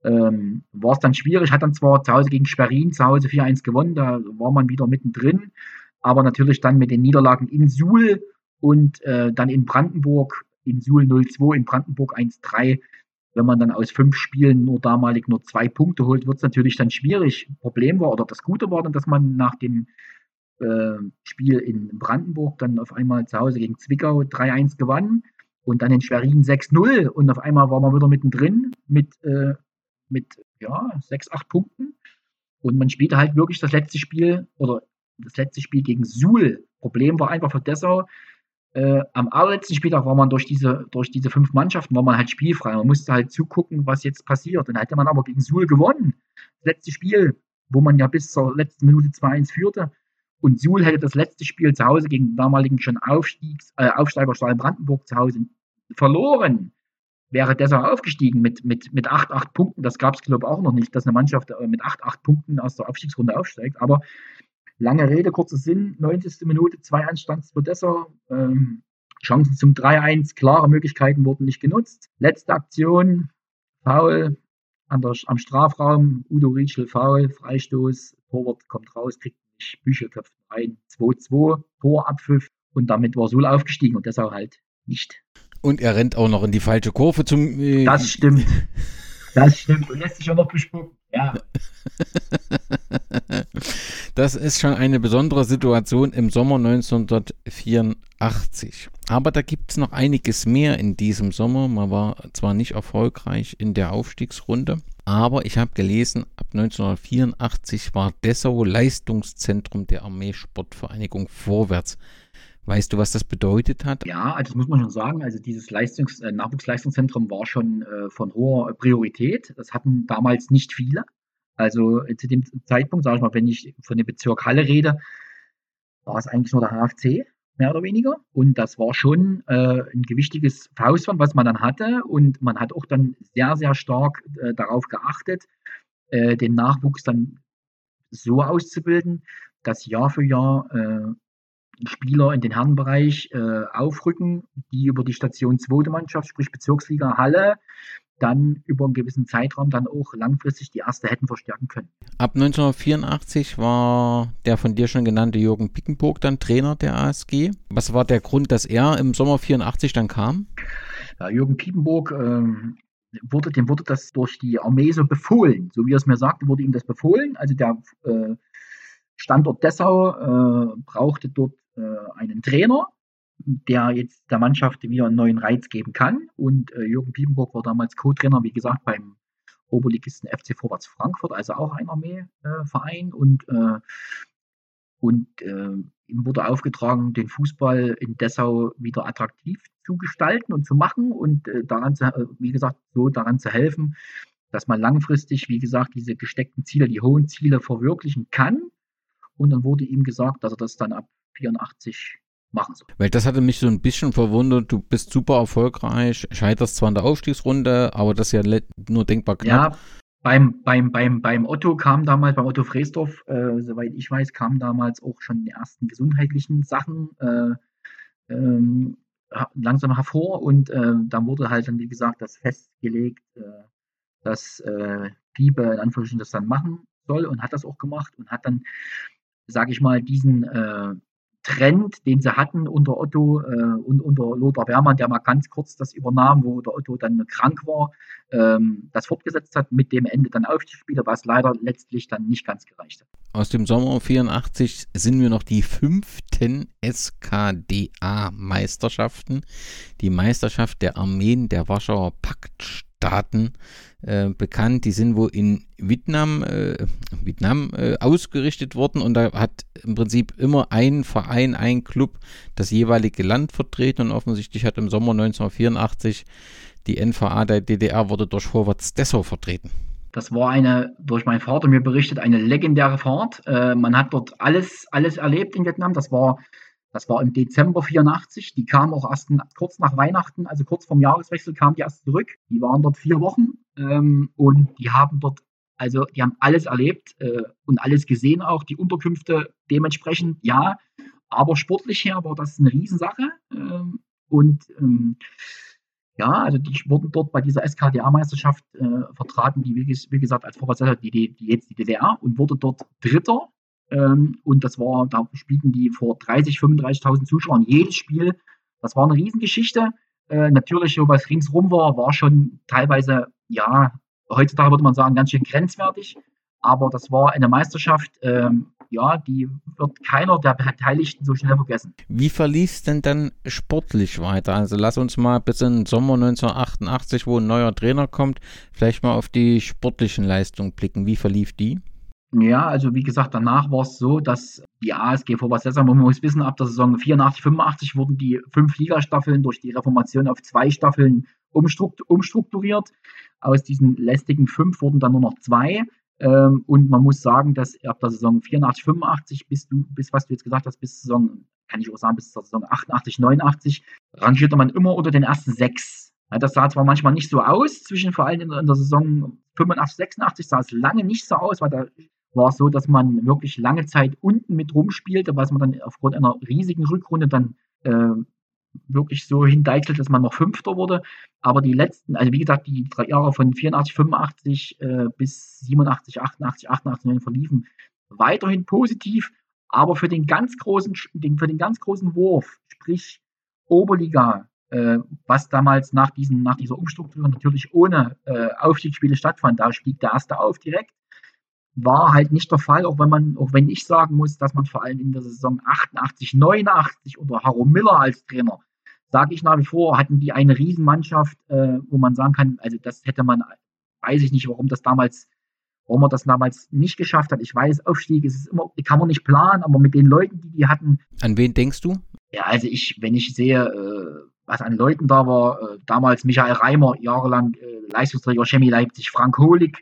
S3: Ähm, war es dann schwierig, hat dann zwar zu Hause gegen Schwerin zu Hause 4-1 gewonnen, da war man wieder mittendrin, aber natürlich dann mit den Niederlagen in Suhl und äh, dann in Brandenburg, in Suhl 0-2, in Brandenburg 1-3, wenn man dann aus fünf Spielen nur damalig nur zwei Punkte holt, wird es natürlich dann schwierig. Problem war, oder das Gute war dann, dass man nach dem äh, Spiel in Brandenburg dann auf einmal zu Hause gegen Zwickau 3-1 gewann und dann in Schwerin 6-0 und auf einmal war man wieder mittendrin mit, äh, mit ja, 6, 8 Punkten. Und man spielte halt wirklich das letzte Spiel oder das letzte Spiel gegen Suhl. Problem war einfach für Dessau, äh, am allerletzten Spieltag war man durch diese, durch diese fünf Mannschaften, war man halt spielfrei. Man musste halt zugucken, was jetzt passiert. Dann hätte man aber gegen Suhl gewonnen. Das letzte Spiel, wo man ja bis zur letzten Minute 2-1 führte. Und Suhl hätte das letzte Spiel zu Hause gegen den damaligen schon Aufstiegs, äh, Aufsteiger Stahl Brandenburg zu Hause verloren. Wäre deshalb aufgestiegen mit, mit, mit 8, 8 Punkten. Das gab es, glaube ich, auch noch nicht, dass eine Mannschaft äh, mit 8, 8 Punkten aus der Aufstiegsrunde aufsteigt. Aber Lange Rede, kurzer Sinn, 90. Minute, 2-1 stand es für Dessau. Ähm, Chancen zum 3-1, klare Möglichkeiten wurden nicht genutzt. Letzte Aktion, Foul der, am Strafraum, Udo Rietschel Foul, Freistoß, Torwart kommt raus, kriegt nicht, Büchel köpft rein, 2-2, Torabpfiff und damit war Sul aufgestiegen und Dessau halt nicht.
S2: Und er rennt auch noch in die falsche Kurve zum.
S3: Äh das stimmt. Das stimmt. Und lässt sich auch noch bespucken. Ja.
S2: Das ist schon eine besondere Situation im Sommer 1984. Aber da gibt es noch einiges mehr in diesem Sommer. Man war zwar nicht erfolgreich in der Aufstiegsrunde, aber ich habe gelesen, ab 1984 war Dessau Leistungszentrum der Armeesportvereinigung Vorwärts. Weißt du, was das bedeutet hat?
S3: Ja, also das muss man schon sagen. Also dieses Leistungs äh, Nachwuchsleistungszentrum war schon äh, von hoher Priorität. Das hatten damals nicht viele. Also zu dem Zeitpunkt, sage ich mal, wenn ich von dem Bezirk Halle rede, war es eigentlich nur der HFC, mehr oder weniger. Und das war schon äh, ein gewichtiges Faustband, was man dann hatte. Und man hat auch dann sehr, sehr stark äh, darauf geachtet, äh, den Nachwuchs dann so auszubilden, dass Jahr für Jahr äh, Spieler in den Herrenbereich äh, aufrücken, die über die Station zweite Mannschaft, sprich Bezirksliga Halle, dann über einen gewissen Zeitraum dann auch langfristig die erste hätten verstärken können.
S2: Ab 1984 war der von dir schon genannte Jürgen Pickenburg dann Trainer der ASG. Was war der Grund, dass er im Sommer 84 dann kam?
S3: Ja, Jürgen Piepenburg ähm, wurde, dem wurde das durch die Armee so befohlen. So wie er es mir sagte, wurde ihm das befohlen. Also der äh, Standort Dessau äh, brauchte dort äh, einen Trainer der jetzt der Mannschaft wieder einen neuen Reiz geben kann. Und äh, Jürgen Piepenburg war damals Co-Trainer, wie gesagt, beim Oberligisten FC Vorwärts Frankfurt, also auch ein Armeeverein. Äh, und äh, und ihm wurde aufgetragen, den Fußball in Dessau wieder attraktiv zu gestalten und zu machen und äh, daran zu, äh, wie gesagt, so daran zu helfen, dass man langfristig, wie gesagt, diese gesteckten Ziele, die hohen Ziele verwirklichen kann. Und dann wurde ihm gesagt, dass er das dann ab 84 machen soll.
S2: Weil das hatte mich so ein bisschen verwundert. Du bist super erfolgreich, scheiterst zwar in der Aufstiegsrunde, aber das ist ja nur denkbar knapp.
S3: Ja, beim, beim, beim, beim Otto kam damals, beim Otto Fresdorf, äh, soweit ich weiß, kamen damals auch schon die ersten gesundheitlichen Sachen äh, ähm, langsam hervor und äh, dann wurde halt dann, wie gesagt, das festgelegt, äh, dass äh, Piebe in Anführungsstrichen das dann machen soll und hat das auch gemacht und hat dann, sage ich mal, diesen äh, Trend, den sie hatten unter Otto äh, und unter Lothar Wehrmann, der mal ganz kurz das übernahm, wo der Otto dann krank war, ähm, das fortgesetzt hat mit dem Ende dann Aufstiegsspiele, was leider letztlich dann nicht ganz gereicht hat.
S2: Aus dem Sommer 84 sind wir noch die fünften SKDA-Meisterschaften, die Meisterschaft der Armeen der Warschauer Paktstaaten äh, bekannt. Die sind wohl in Vietnam, äh, Vietnam äh, ausgerichtet worden und da hat im Prinzip immer ein Verein, ein Club das jeweilige Land vertreten und offensichtlich hat im Sommer 1984 die NVA der DDR wurde durch Vorwärts Dessau vertreten.
S3: Das war eine, durch meinen Vater mir berichtet, eine legendäre Fahrt. Äh, man hat dort alles, alles erlebt in Vietnam. Das war das war im Dezember 84. Die kamen auch erst kurz nach Weihnachten, also kurz vorm Jahreswechsel, kamen die erst zurück. Die waren dort vier Wochen ähm, und die haben dort, also die haben alles erlebt äh, und alles gesehen, auch die Unterkünfte dementsprechend, ja. Aber sportlich her war das eine Riesensache. Ähm, und ähm, ja, also die wurden dort bei dieser SKDA-Meisterschaft äh, vertraten, die wie, gesagt als Vorreiter die, die, die jetzt die DDR und wurde dort Dritter ähm, und das war, da spielten die vor 30, 35.000 Zuschauern jedes Spiel. Das war eine Riesengeschichte. Äh, natürlich, so was ringsrum war, war schon teilweise, ja, heutzutage würde man sagen, ganz schön grenzwertig. Aber das war eine Meisterschaft, ähm, ja, die wird keiner der Beteiligten so schnell vergessen.
S2: Wie verlief es denn dann sportlich weiter? Also lass uns mal bis in den Sommer 1988, wo ein neuer Trainer kommt, vielleicht mal auf die sportlichen Leistungen blicken. Wie verlief die?
S3: Ja, also wie gesagt, danach war es so, dass die ASG Vorwärts man muss wissen, ab der Saison 84, 85 wurden die fünf Ligastaffeln durch die Reformation auf zwei Staffeln umstrukturiert. Aus diesen lästigen fünf wurden dann nur noch zwei. Ähm, und man muss sagen, dass ab der Saison 84, 85 bis du, bis was du jetzt gesagt hast, bis Saison, kann ich auch sagen, bis zur Saison 88, 89, rangierte man immer unter den ersten sechs. das sah zwar manchmal nicht so aus, zwischen vor allem in der Saison 85, 86 sah es lange nicht so aus, weil da war es so, dass man wirklich lange Zeit unten mit rumspielte, was man dann aufgrund einer riesigen Rückrunde dann äh, wirklich so hindeichselt, dass man noch Fünfter wurde. Aber die letzten, also wie gesagt, die drei Jahre von 84, 85 äh, bis 87, 88, 88, 9 verliefen weiterhin positiv. Aber für den ganz großen, für den ganz großen Wurf, sprich Oberliga, äh, was damals nach, diesen, nach dieser Umstrukturierung natürlich ohne äh, Aufstiegsspiele stattfand, da stieg der erste auf direkt war halt nicht der Fall, auch wenn man, auch wenn ich sagen muss, dass man vor allem in der Saison 88, 89 unter Harro Miller als Trainer, sage ich nach wie vor, hatten die eine Riesenmannschaft, äh, wo man sagen kann, also das hätte man, weiß ich nicht, warum das damals, warum man das damals nicht geschafft hat. Ich weiß, Aufstieg ist es immer, kann man nicht planen, aber mit den Leuten, die die hatten.
S2: An wen denkst du?
S3: Ja, also ich, wenn ich sehe, äh, was an Leuten da war, äh, damals Michael Reimer, jahrelang äh, Leistungsträger Chemie Leipzig, Frank Holig,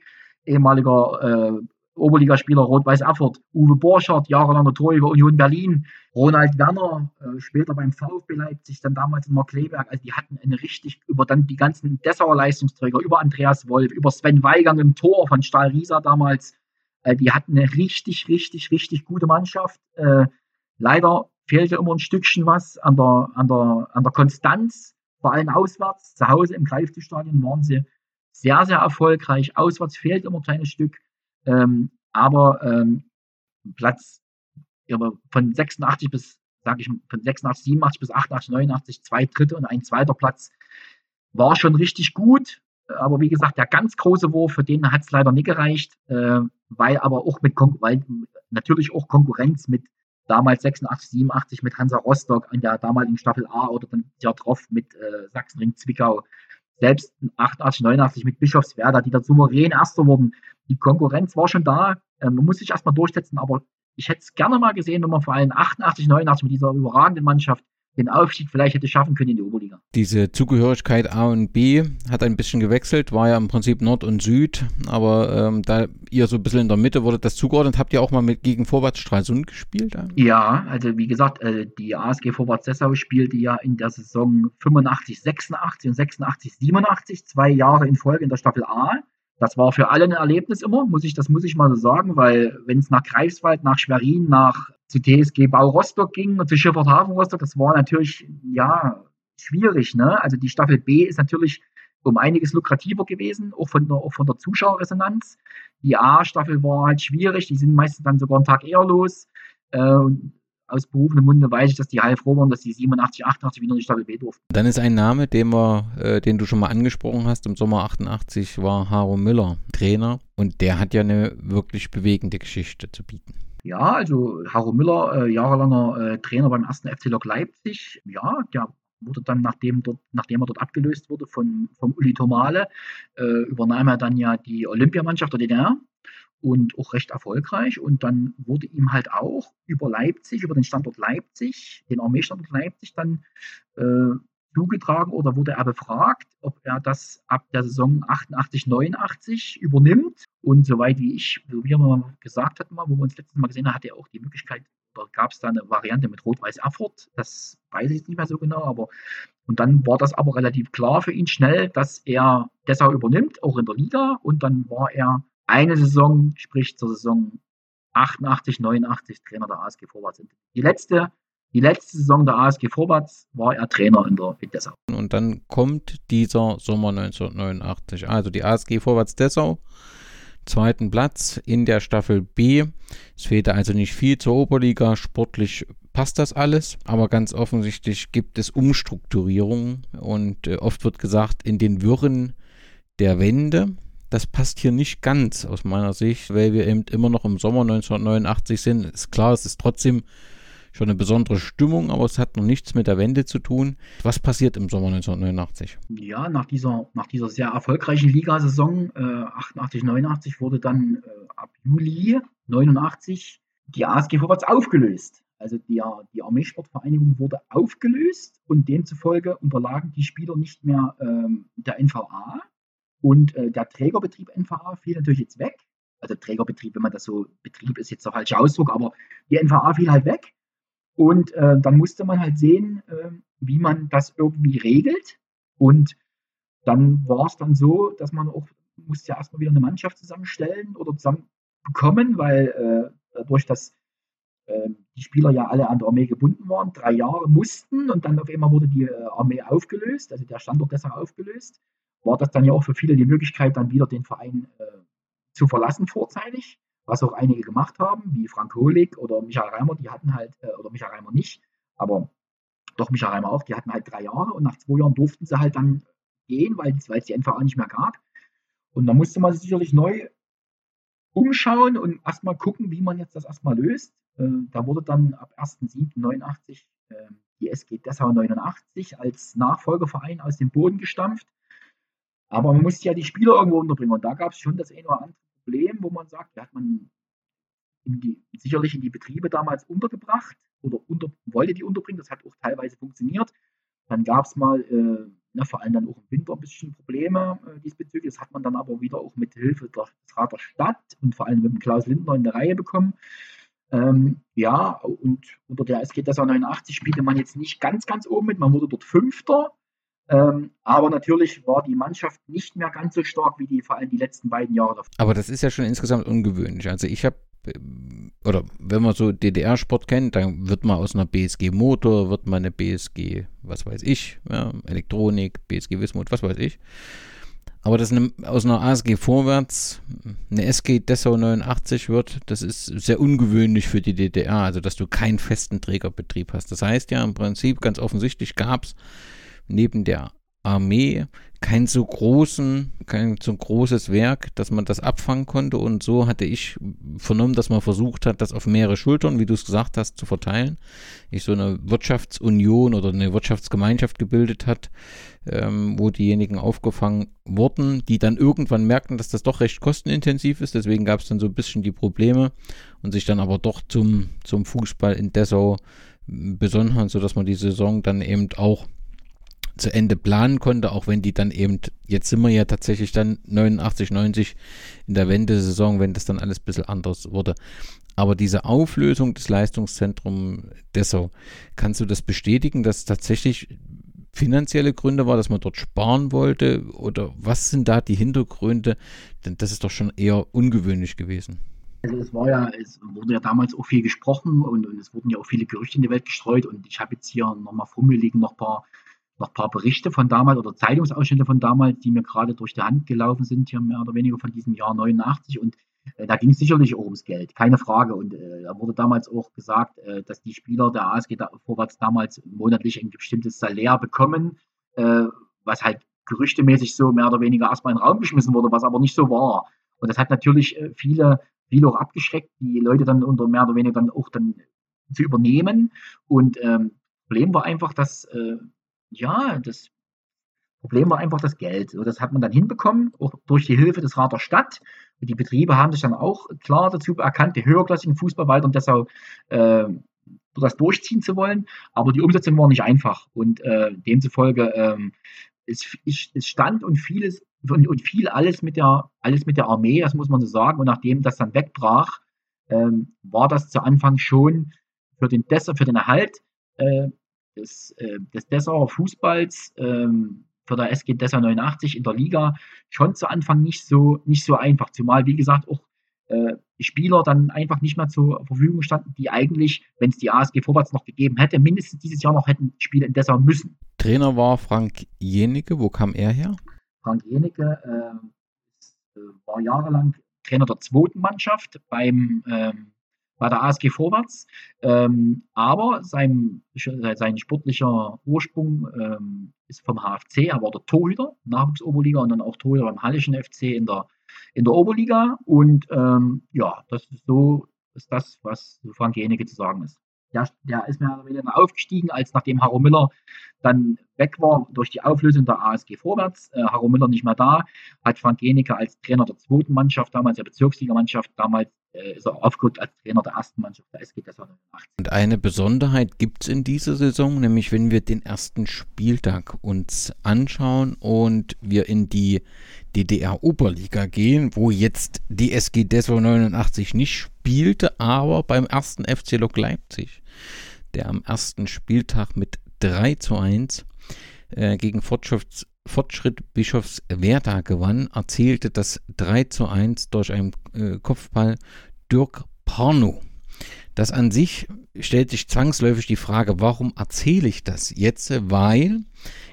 S3: ehemaliger äh, Oberligaspieler Rot-Weiß Erfurt, Uwe Borchardt, jahrelanger Torjäger Union Berlin, Ronald Werner, äh, später beim VfB Leipzig, dann damals in Markleberg. Also die hatten eine richtig, über dann die ganzen Dessauer Leistungsträger, über Andreas Wolf, über Sven Weigang im Tor von Stahl Riesa damals. Äh, die hatten eine richtig, richtig, richtig gute Mannschaft. Äh, leider fehlte immer ein Stückchen was an der, an der, an der Konstanz, vor allem auswärts. Zu Hause im Greiftischstadion waren sie sehr, sehr erfolgreich. Auswärts fehlt immer ein kleines Stück. Ähm, aber ähm, Platz aber von 86 bis, sage ich, von 86, 87 bis 88, 89, zwei Dritte und ein zweiter Platz war schon richtig gut. Aber wie gesagt, der ganz große Wurf, für den hat es leider nicht gereicht, äh, weil aber auch mit Kon weil natürlich auch Konkurrenz mit damals 86, 87 mit Hansa Rostock an der damaligen Staffel A oder dann ja drauf mit äh, Sachsenring Zwickau selbst 88, 89 mit Bischofswerda, die da souverän Erster wurden. Die Konkurrenz war schon da. Ähm, man muss sich erstmal durchsetzen, aber ich hätte es gerne mal gesehen, wenn man vor allem 88, 89 mit dieser überragenden Mannschaft den Aufstieg vielleicht hätte schaffen können in die Oberliga.
S2: Diese Zugehörigkeit A und B hat ein bisschen gewechselt, war ja im Prinzip Nord und Süd, aber ähm, da ihr so ein bisschen in der Mitte wurde das zugeordnet, habt ihr auch mal mit gegen Vorwärts Stralsund gespielt?
S3: Ja, also wie gesagt, äh, die ASG Vorwärts Dessau spielte ja in der Saison 85, 86 und 86, 87, zwei Jahre in Folge in der Staffel A. Das war für alle ein Erlebnis immer, muss ich, das muss ich mal so sagen, weil wenn es nach Greifswald, nach Schwerin, nach zu TSG Bau Rostock ging und zu Schifffahrt Hafen Rostock, das war natürlich, ja, schwierig, ne? Also die Staffel B ist natürlich um einiges lukrativer gewesen, auch von der, auch von der Zuschauerresonanz. Die A-Staffel war halt schwierig, die sind meistens dann sogar einen Tag eher los. Äh, aus berufenem Munde weiß ich, dass die heilfroh waren, dass die 87, 88 wieder in die Staffel B durften.
S2: Dann ist ein Name, den, wir, äh, den du schon mal angesprochen hast, im Sommer 88 war Haro Müller Trainer und der hat ja eine wirklich bewegende Geschichte zu bieten.
S3: Ja, also Haro Müller, äh, jahrelanger äh, Trainer beim ersten FC Lok Leipzig, ja, der wurde dann, nachdem, dort, nachdem er dort abgelöst wurde von, vom Uli Tomale, äh, übernahm er dann ja die Olympiamannschaft der DDR und auch recht erfolgreich. Und dann wurde ihm halt auch über Leipzig, über den Standort Leipzig, den Armeestandort Leipzig, dann äh, zugetragen oder wurde er befragt, ob er das ab der Saison 88, 89 übernimmt. Und soweit wie ich, wie wir mal gesagt hatten, wo wir uns letztes Mal gesehen haben, hat er auch die Möglichkeit, oder gab es da eine Variante mit Rot-Weiß Erfurt, das weiß ich jetzt nicht mehr so genau, aber und dann war das aber relativ klar für ihn schnell, dass er Dessau übernimmt, auch in der Liga. Und dann war er eine Saison, sprich zur Saison 88, 89 Trainer der ASG Vorwärts. Die letzte, die letzte Saison der ASG Vorwärts war er Trainer in der in Dessau.
S2: Und dann kommt dieser Sommer 1989. Also die ASG Vorwärts Dessau, zweiten Platz in der Staffel B. Es fehlte also nicht viel zur Oberliga. Sportlich passt das alles, aber ganz offensichtlich gibt es Umstrukturierungen und äh, oft wird gesagt, in den Wirren der Wende das passt hier nicht ganz aus meiner Sicht, weil wir eben immer noch im Sommer 1989 sind. Ist klar, es ist trotzdem schon eine besondere Stimmung, aber es hat noch nichts mit der Wende zu tun. Was passiert im Sommer 1989?
S3: Ja, nach dieser, nach dieser sehr erfolgreichen Ligasaison äh, 88, 89 wurde dann äh, ab Juli 89 die ASG Vorwärts aufgelöst. Also die, die Armeesportvereinigung wurde aufgelöst und demzufolge unterlagen die Spieler nicht mehr ähm, der NVA, und äh, der Trägerbetrieb NVA fiel natürlich jetzt weg. Also Trägerbetrieb, wenn man das so, Betrieb ist jetzt der falsche Ausdruck, aber die NVA fiel halt weg. Und äh, dann musste man halt sehen, äh, wie man das irgendwie regelt. Und dann war es dann so, dass man auch musste ja erstmal wieder eine Mannschaft zusammenstellen oder zusammen bekommen, weil äh, dass äh, die Spieler ja alle an der Armee gebunden waren, drei Jahre mussten und dann auf einmal wurde die äh, Armee aufgelöst, also der Standort deshalb aufgelöst war das dann ja auch für viele die Möglichkeit, dann wieder den Verein äh, zu verlassen vorzeitig, was auch einige gemacht haben, wie Frank Holig oder Michael Reimer, die hatten halt, äh, oder Michael Reimer nicht, aber doch Michael Reimer auch, die hatten halt drei Jahre und nach zwei Jahren durften sie halt dann gehen, weil es die NVA nicht mehr gab. Und da musste man sich sicherlich neu umschauen und erstmal gucken, wie man jetzt das erstmal löst. Äh, da wurde dann ab 1.7.89 äh, die SG Dessau 89 als Nachfolgeverein aus dem Boden gestampft. Aber man musste ja die Spieler irgendwo unterbringen. Und da gab es schon das eine oder andere Problem, wo man sagt, da hat man in die, sicherlich in die Betriebe damals untergebracht oder unter, wollte die unterbringen. Das hat auch teilweise funktioniert. Dann gab es mal, äh, na, vor allem dann auch im Winter ein bisschen Probleme äh, diesbezüglich. Das hat man dann aber wieder auch mit Hilfe des Rat der Stadt und vor allem mit dem Klaus Lindner in der Reihe bekommen. Ähm, ja, und unter der SG Dessau 89 spielte man jetzt nicht ganz, ganz oben mit. Man wurde dort Fünfter. Ähm, aber natürlich war die Mannschaft nicht mehr ganz so stark wie die vor allem die letzten beiden Jahre davor.
S2: Aber das ist ja schon insgesamt ungewöhnlich. Also ich habe, äh, oder wenn man so DDR-Sport kennt, dann wird man aus einer BSG Motor, wird man eine BSG, was weiß ich, ja, Elektronik, BSG Wismut, was weiß ich. Aber dass eine, aus einer ASG vorwärts eine SG Dessau 89 wird, das ist sehr ungewöhnlich für die DDR, also dass du keinen festen Trägerbetrieb hast. Das heißt ja im Prinzip ganz offensichtlich gab es neben der Armee kein so großen, kein so großes Werk, dass man das abfangen konnte. Und so hatte ich vernommen, dass man versucht hat, das auf mehrere Schultern, wie du es gesagt hast, zu verteilen. Ich so eine Wirtschaftsunion oder eine Wirtschaftsgemeinschaft gebildet hat, ähm, wo diejenigen aufgefangen wurden, die dann irgendwann merkten, dass das doch recht kostenintensiv ist. Deswegen gab es dann so ein bisschen die Probleme und sich dann aber doch zum, zum Fußball in Dessau besonnen haben, sodass man die Saison dann eben auch zu Ende planen konnte, auch wenn die dann eben, jetzt sind wir ja tatsächlich dann 89, 90 in der Wendesaison, wenn das dann alles ein bisschen anders wurde. Aber diese Auflösung des Leistungszentrums Dessau, kannst du das bestätigen, dass tatsächlich finanzielle Gründe war, dass man dort sparen wollte? Oder was sind da die Hintergründe? Denn das ist doch schon eher ungewöhnlich gewesen.
S3: Also es war ja, es wurde ja damals auch viel gesprochen und, und es wurden ja auch viele Gerüchte in die Welt gestreut und ich habe jetzt hier nochmal vor mir liegen noch ein paar noch ein paar Berichte von damals oder Zeitungsausschnitte von damals, die mir gerade durch die Hand gelaufen sind, hier mehr oder weniger von diesem Jahr 89. Und äh, da ging es sicherlich auch ums Geld, keine Frage. Und äh, da wurde damals auch gesagt, äh, dass die Spieler der ASG da, vorwärts damals monatlich ein bestimmtes Salär bekommen, äh, was halt gerüchtemäßig so mehr oder weniger erstmal in den Raum geschmissen wurde, was aber nicht so war. Und das hat natürlich äh, viele, viele auch abgeschreckt, die Leute dann unter mehr oder weniger dann auch dann zu übernehmen. Und ähm, Problem war einfach, dass äh, ja, das Problem war einfach das Geld. Und das hat man dann hinbekommen, auch durch die Hilfe des Rat der Stadt. Und die Betriebe haben sich dann auch klar dazu erkannt, die höherklassigen Fußball und deshalb äh, das durchziehen zu wollen. Aber die Umsetzung war nicht einfach. Und äh, demzufolge ähm, es, es stand und vieles und, und viel alles mit der alles mit der Armee, das muss man so sagen. Und nachdem das dann wegbrach, ähm, war das zu Anfang schon für den für den Erhalt äh, des, äh, des Dessauer Fußballs ähm, für der SG Dessau 89 in der Liga schon zu Anfang nicht so, nicht so einfach. Zumal, wie gesagt, auch äh, Spieler dann einfach nicht mehr zur Verfügung standen, die eigentlich, wenn es die ASG Vorwärts noch gegeben hätte, mindestens dieses Jahr noch hätten Spiele in Dessau müssen.
S2: Trainer war Frank Jenecke. Wo kam er her?
S3: Frank Jenecke äh, war jahrelang Trainer der zweiten Mannschaft beim ähm, bei der ASG Vorwärts. Ähm, aber sein, sein sportlicher Ursprung ähm, ist vom HFC. Er war der Torhüter, Nachwuchsoberliga und dann auch Torhüter beim Hallischen FC in der, in der Oberliga. Und ähm, ja, das ist so ist das, was Frank Jeneke zu sagen ist. Der, der ist mehr oder weniger aufgestiegen, als nachdem Haro Miller dann weg war durch die Auflösung der ASG Vorwärts. Äh, Haro Miller nicht mehr da, hat Frank Jeneke als Trainer der zweiten Mannschaft, damals der Bezirksligamannschaft, damals äh, ist er aufgerückt als Trainer der ersten Mannschaft der SG 89.
S2: Und eine Besonderheit gibt es in dieser Saison, nämlich wenn wir den ersten Spieltag uns anschauen und wir in die DDR-Oberliga gehen, wo jetzt die SG Dessau 89 nicht spielte, aber beim ersten FC Lok Leipzig, der am ersten Spieltag mit 3 zu 1 äh, gegen Fortschritts Fortschritt Bischofswerda gewann, erzielte das 3 zu 1 durch einen äh, Kopfball Dirk Parno. Das an sich stellt sich zwangsläufig die Frage, warum erzähle ich das jetzt? Weil